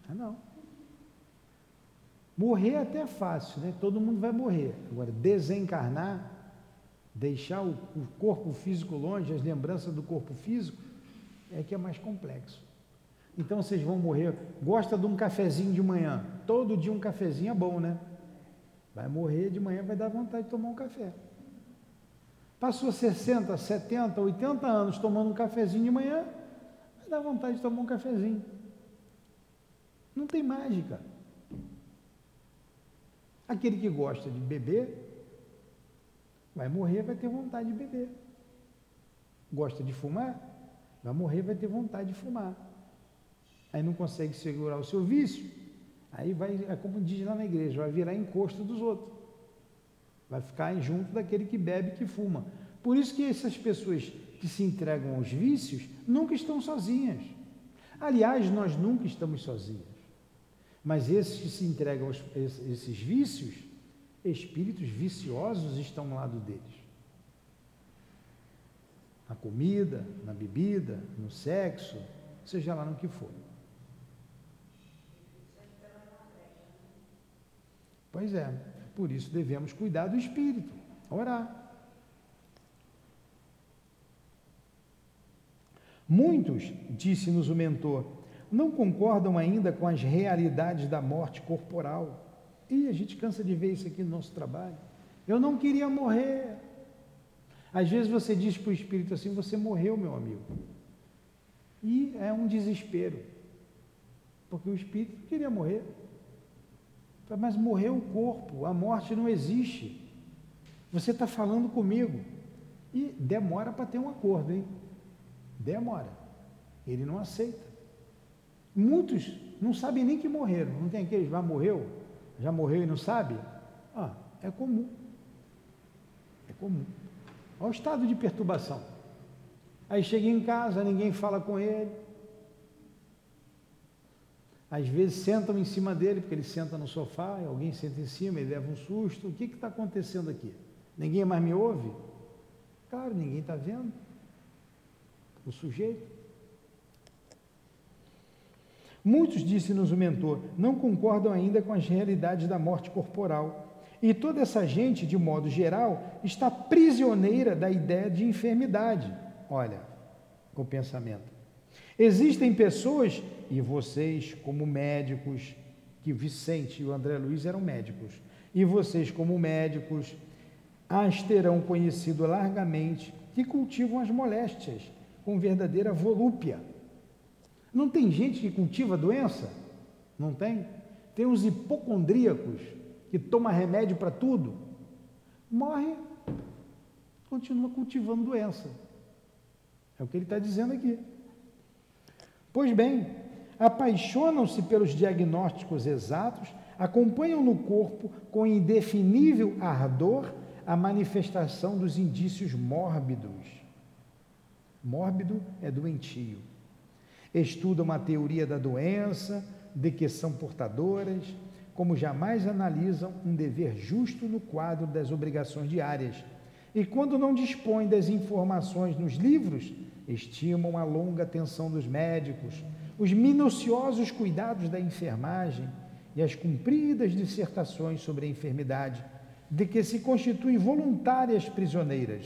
Ah, não. Morrer até é fácil, né? Todo mundo vai morrer. Agora, desencarnar, deixar o, o corpo físico longe, as lembranças do corpo físico, é que é mais complexo. Então vocês vão morrer. Gosta de um cafezinho de manhã? Todo dia um cafezinho é bom, né? Vai morrer de manhã, vai dar vontade de tomar um café. Passou 60, 70, 80 anos tomando um cafezinho de manhã, vai dar vontade de tomar um cafezinho. Não tem mágica. Aquele que gosta de beber, vai morrer, vai ter vontade de beber. Gosta de fumar, vai morrer, vai ter vontade de fumar. Aí não consegue segurar o seu vício, aí vai, é como diz lá na igreja, vai virar encosto dos outros. Vai ficar junto daquele que bebe, que fuma. Por isso que essas pessoas que se entregam aos vícios nunca estão sozinhas. Aliás, nós nunca estamos sozinhos. Mas esses que se entregam aos esses vícios, espíritos viciosos estão ao lado deles. Na comida, na bebida, no sexo, seja lá no que for. Pois é, por isso devemos cuidar do espírito, orar. Muitos, disse-nos o mentor, não concordam ainda com as realidades da morte corporal. E a gente cansa de ver isso aqui no nosso trabalho. Eu não queria morrer. Às vezes você diz para o espírito assim: Você morreu, meu amigo. E é um desespero, porque o espírito queria morrer. Mas morreu o corpo, a morte não existe. Você está falando comigo. E demora para ter um acordo, hein? Demora. Ele não aceita. Muitos não sabem nem que morreram. Não tem aqueles, já morreu? Já morreu e não sabe? Ah, é comum. É comum. Olha o estado de perturbação. Aí chega em casa, ninguém fala com ele. Às vezes sentam em cima dele, porque ele senta no sofá, alguém senta em cima, ele leva um susto. O que está acontecendo aqui? Ninguém mais me ouve? Claro, ninguém está vendo. O sujeito. Muitos, disse-nos o mentor, não concordam ainda com as realidades da morte corporal. E toda essa gente, de modo geral, está prisioneira da ideia de enfermidade. Olha, o pensamento. Existem pessoas, e vocês, como médicos, que Vicente e o André Luiz eram médicos, e vocês, como médicos, as terão conhecido largamente, que cultivam as moléstias com verdadeira volúpia. Não tem gente que cultiva doença? Não tem? Tem uns hipocondríacos que toma remédio para tudo, morre, continua cultivando doença. É o que ele está dizendo aqui. Pois bem, apaixonam-se pelos diagnósticos exatos, acompanham no corpo com indefinível ardor a manifestação dos indícios mórbidos. Mórbido é doentio. Estudam a teoria da doença, de que são portadoras, como jamais analisam um dever justo no quadro das obrigações diárias. E quando não dispõem das informações nos livros, estimam a longa atenção dos médicos, os minuciosos cuidados da enfermagem e as cumpridas dissertações sobre a enfermidade, de que se constituem voluntárias prisioneiras.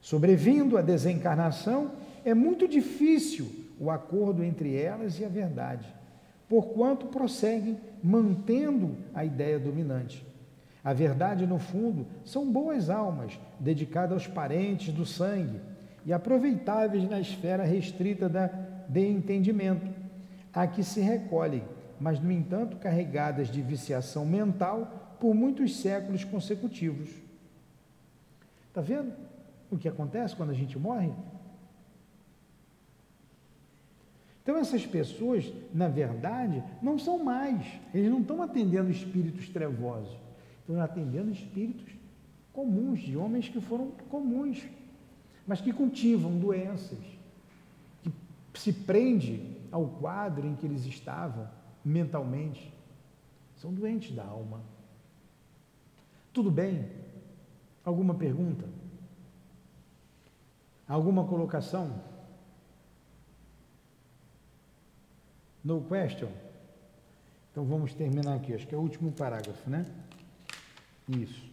Sobrevindo a desencarnação, é muito difícil o acordo entre elas e a verdade, porquanto prosseguem mantendo a ideia dominante. A verdade, no fundo, são boas almas dedicadas aos parentes do sangue e aproveitáveis na esfera restrita da, de entendimento, a que se recolhem, mas, no entanto, carregadas de viciação mental por muitos séculos consecutivos. Está vendo o que acontece quando a gente morre? Então, essas pessoas, na verdade, não são mais, eles não estão atendendo espíritos trevosos, estão atendendo espíritos comuns, de homens que foram comuns, mas que cultivam doenças, que se prende ao quadro em que eles estavam mentalmente. São doentes da alma. Tudo bem? Alguma pergunta? Alguma colocação? No question? Então vamos terminar aqui, acho que é o último parágrafo, né? Isso.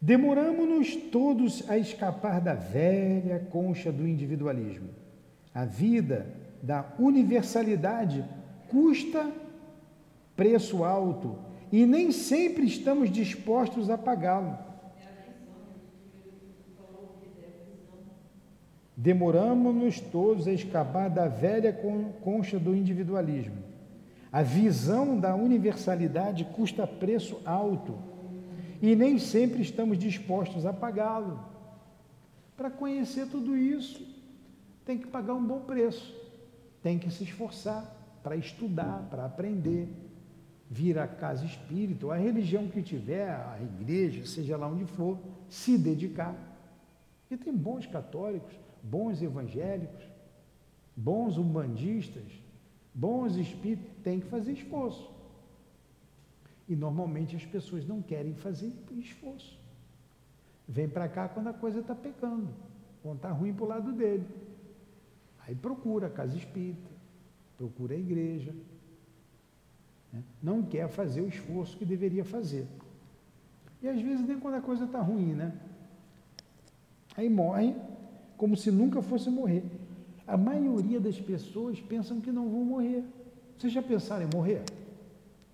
Demoramos-nos todos a escapar da velha concha do individualismo. A vida da universalidade custa preço alto e nem sempre estamos dispostos a pagá-lo. Demoramos-nos todos a escapar da velha concha do individualismo. A visão da universalidade custa preço alto e nem sempre estamos dispostos a pagá-lo. Para conhecer tudo isso, tem que pagar um bom preço, tem que se esforçar para estudar, para aprender, vir à casa espírita, a religião que tiver, a igreja, seja lá onde for, se dedicar. E tem bons católicos, bons evangélicos, bons umbandistas, bons espíritos, tem que fazer esforço. E normalmente as pessoas não querem fazer esforço. Vem para cá quando a coisa está pecando, quando está ruim para o lado dele. Aí procura a casa espírita, procura a igreja. Né? Não quer fazer o esforço que deveria fazer. E às vezes nem quando a coisa está ruim, né? Aí morre como se nunca fosse morrer. A maioria das pessoas pensam que não vão morrer. Vocês já pensaram em morrer?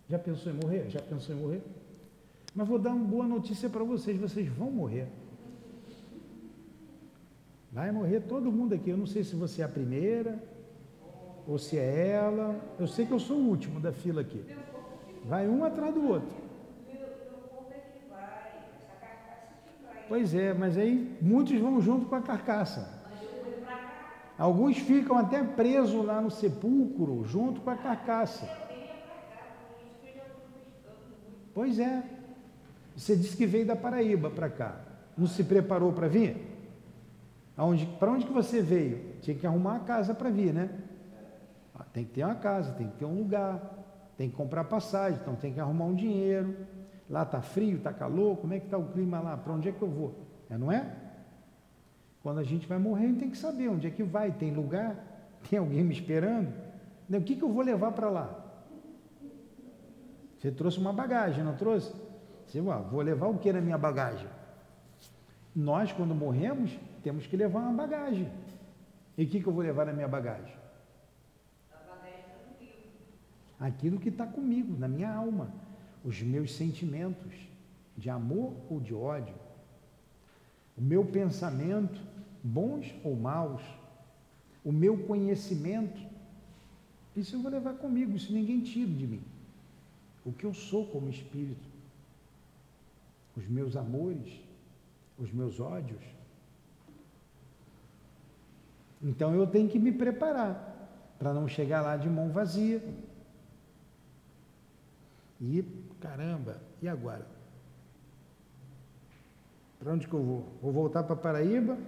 Já pensou em morrer? Já pensou em morrer? Mas vou dar uma boa notícia para vocês: vocês vão morrer. Vai morrer todo mundo aqui. Eu não sei se você é a primeira ou se é ela. Eu sei que eu sou o último da fila aqui. Vai um atrás do outro. Pois é, mas aí muitos vão junto com a carcaça. Alguns ficam até presos lá no sepulcro, junto com a carcaça. Pois é. Você disse que veio da Paraíba para cá. Não se preparou para vir? Para onde que você veio? Tinha que arrumar a casa para vir, né? Ah, tem que ter uma casa, tem que ter um lugar, tem que comprar passagem, então tem que arrumar um dinheiro. Lá está frio, está calor, como é que está o clima lá? Para onde é que eu vou? É, não é? Quando a gente vai morrer, a gente tem que saber onde é que vai, tem lugar, tem alguém me esperando. O que, que eu vou levar para lá? Você trouxe uma bagagem, não trouxe? Você, ué, vou levar o que na minha bagagem? Nós, quando morremos, temos que levar uma bagagem. E o que, que eu vou levar na minha bagagem? Aquilo que está comigo, na minha alma. Os meus sentimentos de amor ou de ódio. O meu pensamento, bons ou maus. O meu conhecimento. Isso eu vou levar comigo, isso ninguém tira de mim o que eu sou como espírito, os meus amores, os meus ódios. Então eu tenho que me preparar para não chegar lá de mão vazia. E caramba, e agora? Para onde que eu vou? Vou voltar para Paraíba?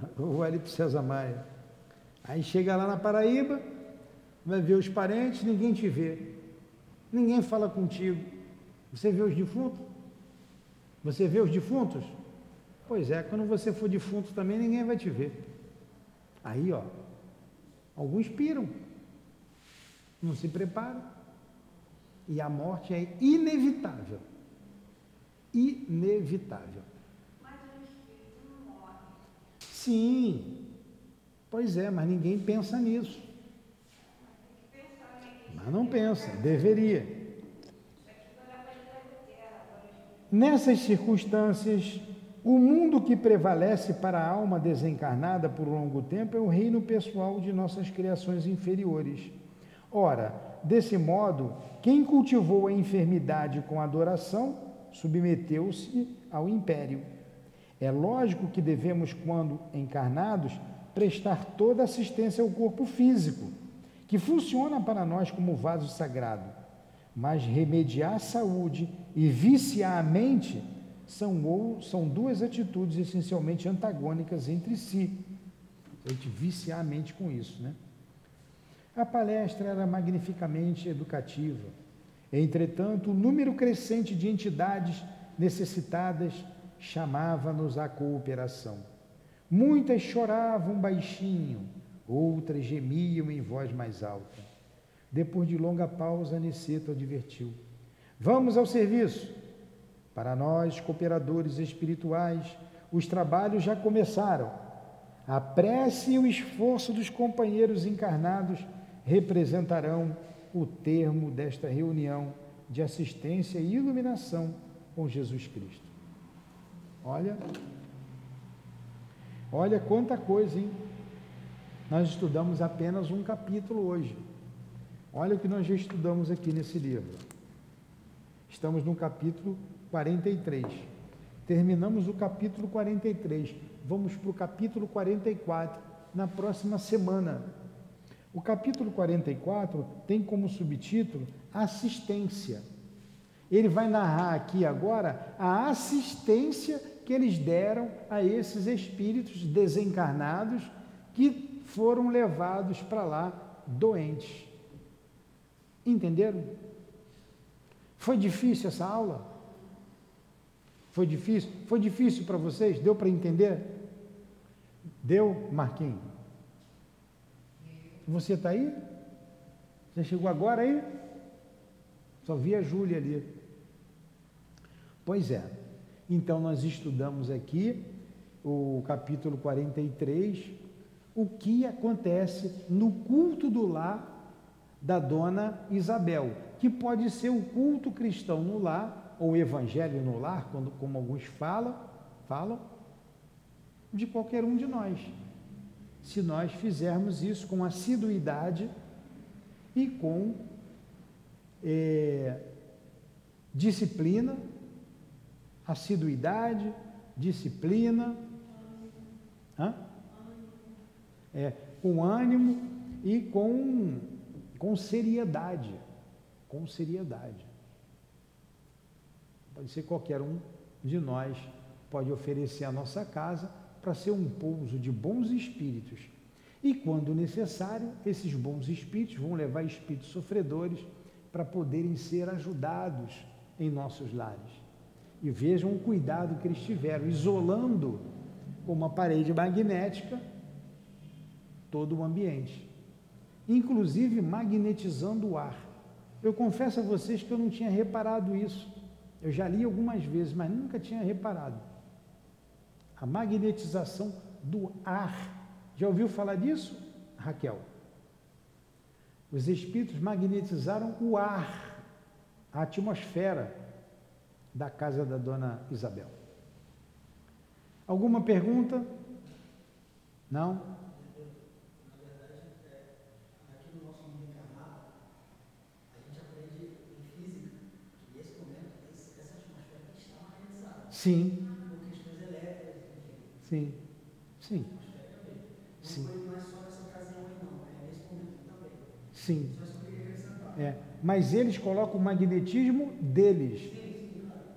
Ou vou ali para César Maia? Aí chega lá na Paraíba, vai ver os parentes, ninguém te vê. Ninguém fala contigo. Você vê os defuntos? Você vê os defuntos? Pois é, quando você for defunto também ninguém vai te ver. Aí, ó, alguns piram, não se preparam. E a morte é inevitável. Inevitável. Mas o espírito não morre. Sim, pois é, mas ninguém pensa nisso. Mas não pensa, deveria. Nessas circunstâncias, o mundo que prevalece para a alma desencarnada por longo tempo é o reino pessoal de nossas criações inferiores. Ora, desse modo, quem cultivou a enfermidade com adoração submeteu-se ao império. É lógico que devemos, quando encarnados, prestar toda assistência ao corpo físico que funciona para nós como vaso sagrado, mas remediar a saúde e viciar a mente são, ou, são duas atitudes essencialmente antagônicas entre si. A gente viciar a mente com isso, né? A palestra era magnificamente educativa. Entretanto, o número crescente de entidades necessitadas chamava-nos à cooperação. Muitas choravam baixinho, outras gemiam em voz mais alta. Depois de longa pausa, Aniceto advertiu: Vamos ao serviço. Para nós, cooperadores espirituais, os trabalhos já começaram. A prece e o esforço dos companheiros encarnados representarão o termo desta reunião de assistência e iluminação com Jesus Cristo. Olha, olha quanta coisa, hein? Nós estudamos apenas um capítulo hoje. Olha o que nós já estudamos aqui nesse livro. Estamos no capítulo 43. Terminamos o capítulo 43. Vamos para o capítulo 44 na próxima semana. O capítulo 44 tem como subtítulo Assistência. Ele vai narrar aqui agora a assistência que eles deram a esses espíritos desencarnados que foram levados para lá doentes. Entenderam? Foi difícil essa aula? Foi difícil? Foi difícil para vocês? Deu para entender? Deu, Marquinhos? Você está aí? Já chegou agora aí? Só vi a Júlia ali. Pois é. Então nós estudamos aqui o capítulo 43, o que acontece no culto do lar da dona Isabel, que pode ser o culto cristão no lar, ou evangelho no lar, quando, como alguns falam, falam, de qualquer um de nós. Se nós fizermos isso com assiduidade e com é, disciplina, assiduidade, disciplina, hã? É, com ânimo e com, com seriedade. Com seriedade. Pode ser qualquer um de nós, pode oferecer a nossa casa para ser um pouso de bons espíritos. E quando necessário, esses bons espíritos vão levar espíritos sofredores para poderem ser ajudados em nossos lares. E vejam o cuidado que eles tiveram, isolando com uma parede magnética todo o ambiente, inclusive magnetizando o ar. Eu confesso a vocês que eu não tinha reparado isso. Eu já li algumas vezes, mas nunca tinha reparado. A magnetização do ar. Já ouviu falar disso, Raquel? Os espíritos magnetizaram o ar, a atmosfera da casa da dona Isabel. Alguma pergunta? Não? Sim. Sim. Sim. Sim. É. É. Sim. É. Mas eles colocam o magnetismo deles.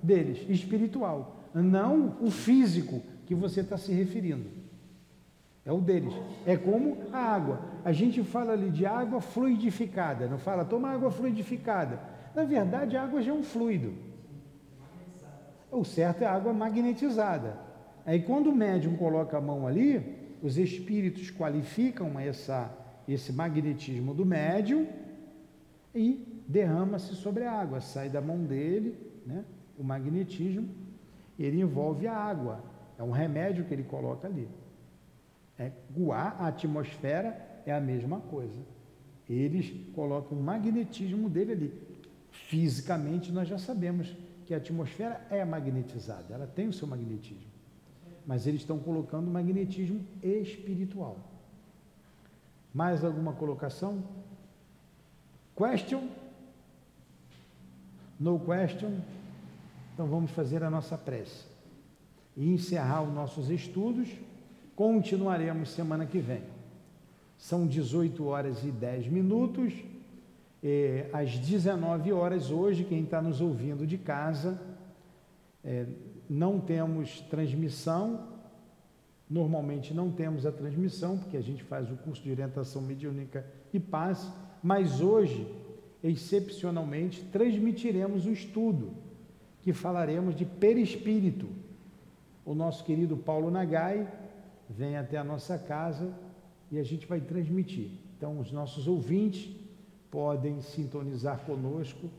Deles, espiritual. Não o físico que você está se referindo. É o deles. É como a água. A gente fala ali de água fluidificada. Não fala, toma água fluidificada. Na verdade, a água já é um fluido. O certo é água magnetizada. Aí quando o médium coloca a mão ali, os espíritos qualificam essa, esse magnetismo do médium e derrama-se sobre a água, sai da mão dele, né, o magnetismo, ele envolve a água. É um remédio que ele coloca ali. É, a atmosfera é a mesma coisa. Eles colocam o magnetismo dele ali. Fisicamente nós já sabemos que a atmosfera é magnetizada, ela tem o seu magnetismo. Mas eles estão colocando magnetismo espiritual. Mais alguma colocação? Question? No question? Então vamos fazer a nossa prece e encerrar os nossos estudos. Continuaremos semana que vem. São 18 horas e 10 minutos é, às 19 horas hoje, quem está nos ouvindo de casa, é, não temos transmissão, normalmente não temos a transmissão, porque a gente faz o curso de orientação mediúnica e paz, mas hoje, excepcionalmente, transmitiremos o estudo, que falaremos de perispírito. O nosso querido Paulo Nagai vem até a nossa casa e a gente vai transmitir. Então, os nossos ouvintes podem sintonizar conosco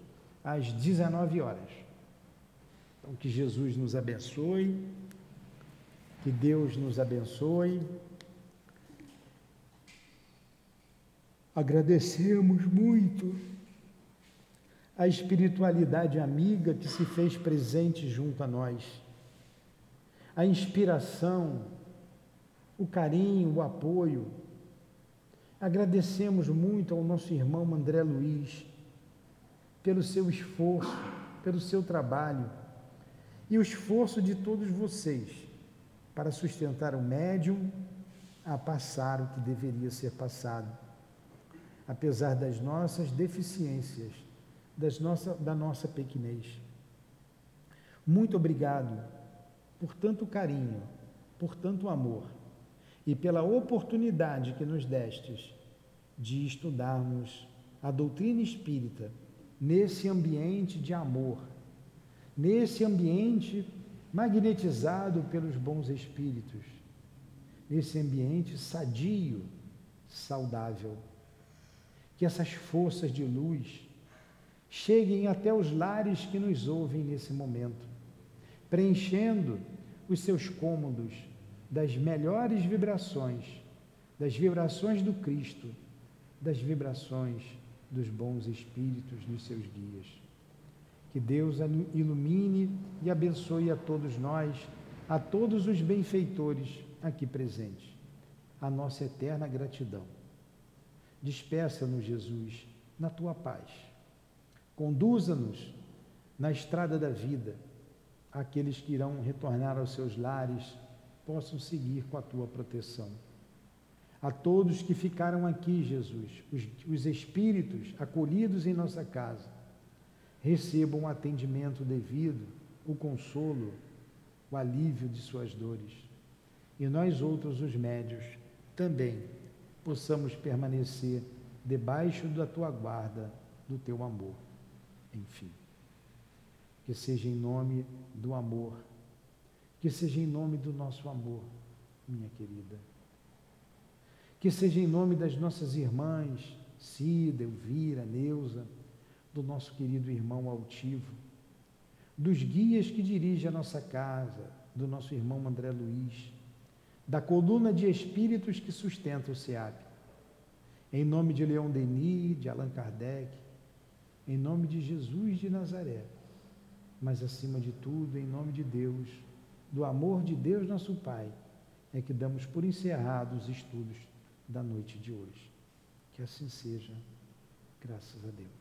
às 19 horas. Então, que Jesus nos abençoe, que Deus nos abençoe. Agradecemos muito a espiritualidade amiga que se fez presente junto a nós, a inspiração, o carinho, o apoio. Agradecemos muito ao nosso irmão André Luiz pelo seu esforço, pelo seu trabalho e o esforço de todos vocês para sustentar o médium a passar o que deveria ser passado, apesar das nossas deficiências, das nossa, da nossa pequenez. Muito obrigado por tanto carinho, por tanto amor e pela oportunidade que nos destes de estudarmos a doutrina espírita nesse ambiente de amor, nesse ambiente magnetizado pelos bons espíritos, nesse ambiente sadio, saudável. Que essas forças de luz cheguem até os lares que nos ouvem nesse momento, preenchendo os seus cômodos das melhores vibrações, das vibrações do Cristo, das vibrações dos bons espíritos, dos seus guias. Que Deus ilumine e abençoe a todos nós, a todos os benfeitores aqui presentes. A nossa eterna gratidão. Despeça-nos, Jesus, na tua paz. Conduza-nos na estrada da vida. Aqueles que irão retornar aos seus lares possam seguir com a tua proteção. A todos que ficaram aqui, Jesus, os, os espíritos acolhidos em nossa casa, recebam o atendimento devido, o consolo, o alívio de suas dores. E nós outros, os médios, também possamos permanecer debaixo da tua guarda, do teu amor. Enfim, que seja em nome do amor que seja em nome do nosso amor, minha querida. Que seja em nome das nossas irmãs, Cida, Elvira, Neuza, do nosso querido irmão altivo, dos guias que dirigem a nossa casa, do nosso irmão André Luiz, da coluna de espíritos que sustenta o SEAP. Em nome de Leon Denis, de Allan Kardec, em nome de Jesus de Nazaré, mas acima de tudo, em nome de Deus do amor de Deus, nosso Pai, é que damos por encerrados os estudos da noite de hoje. Que assim seja, graças a Deus.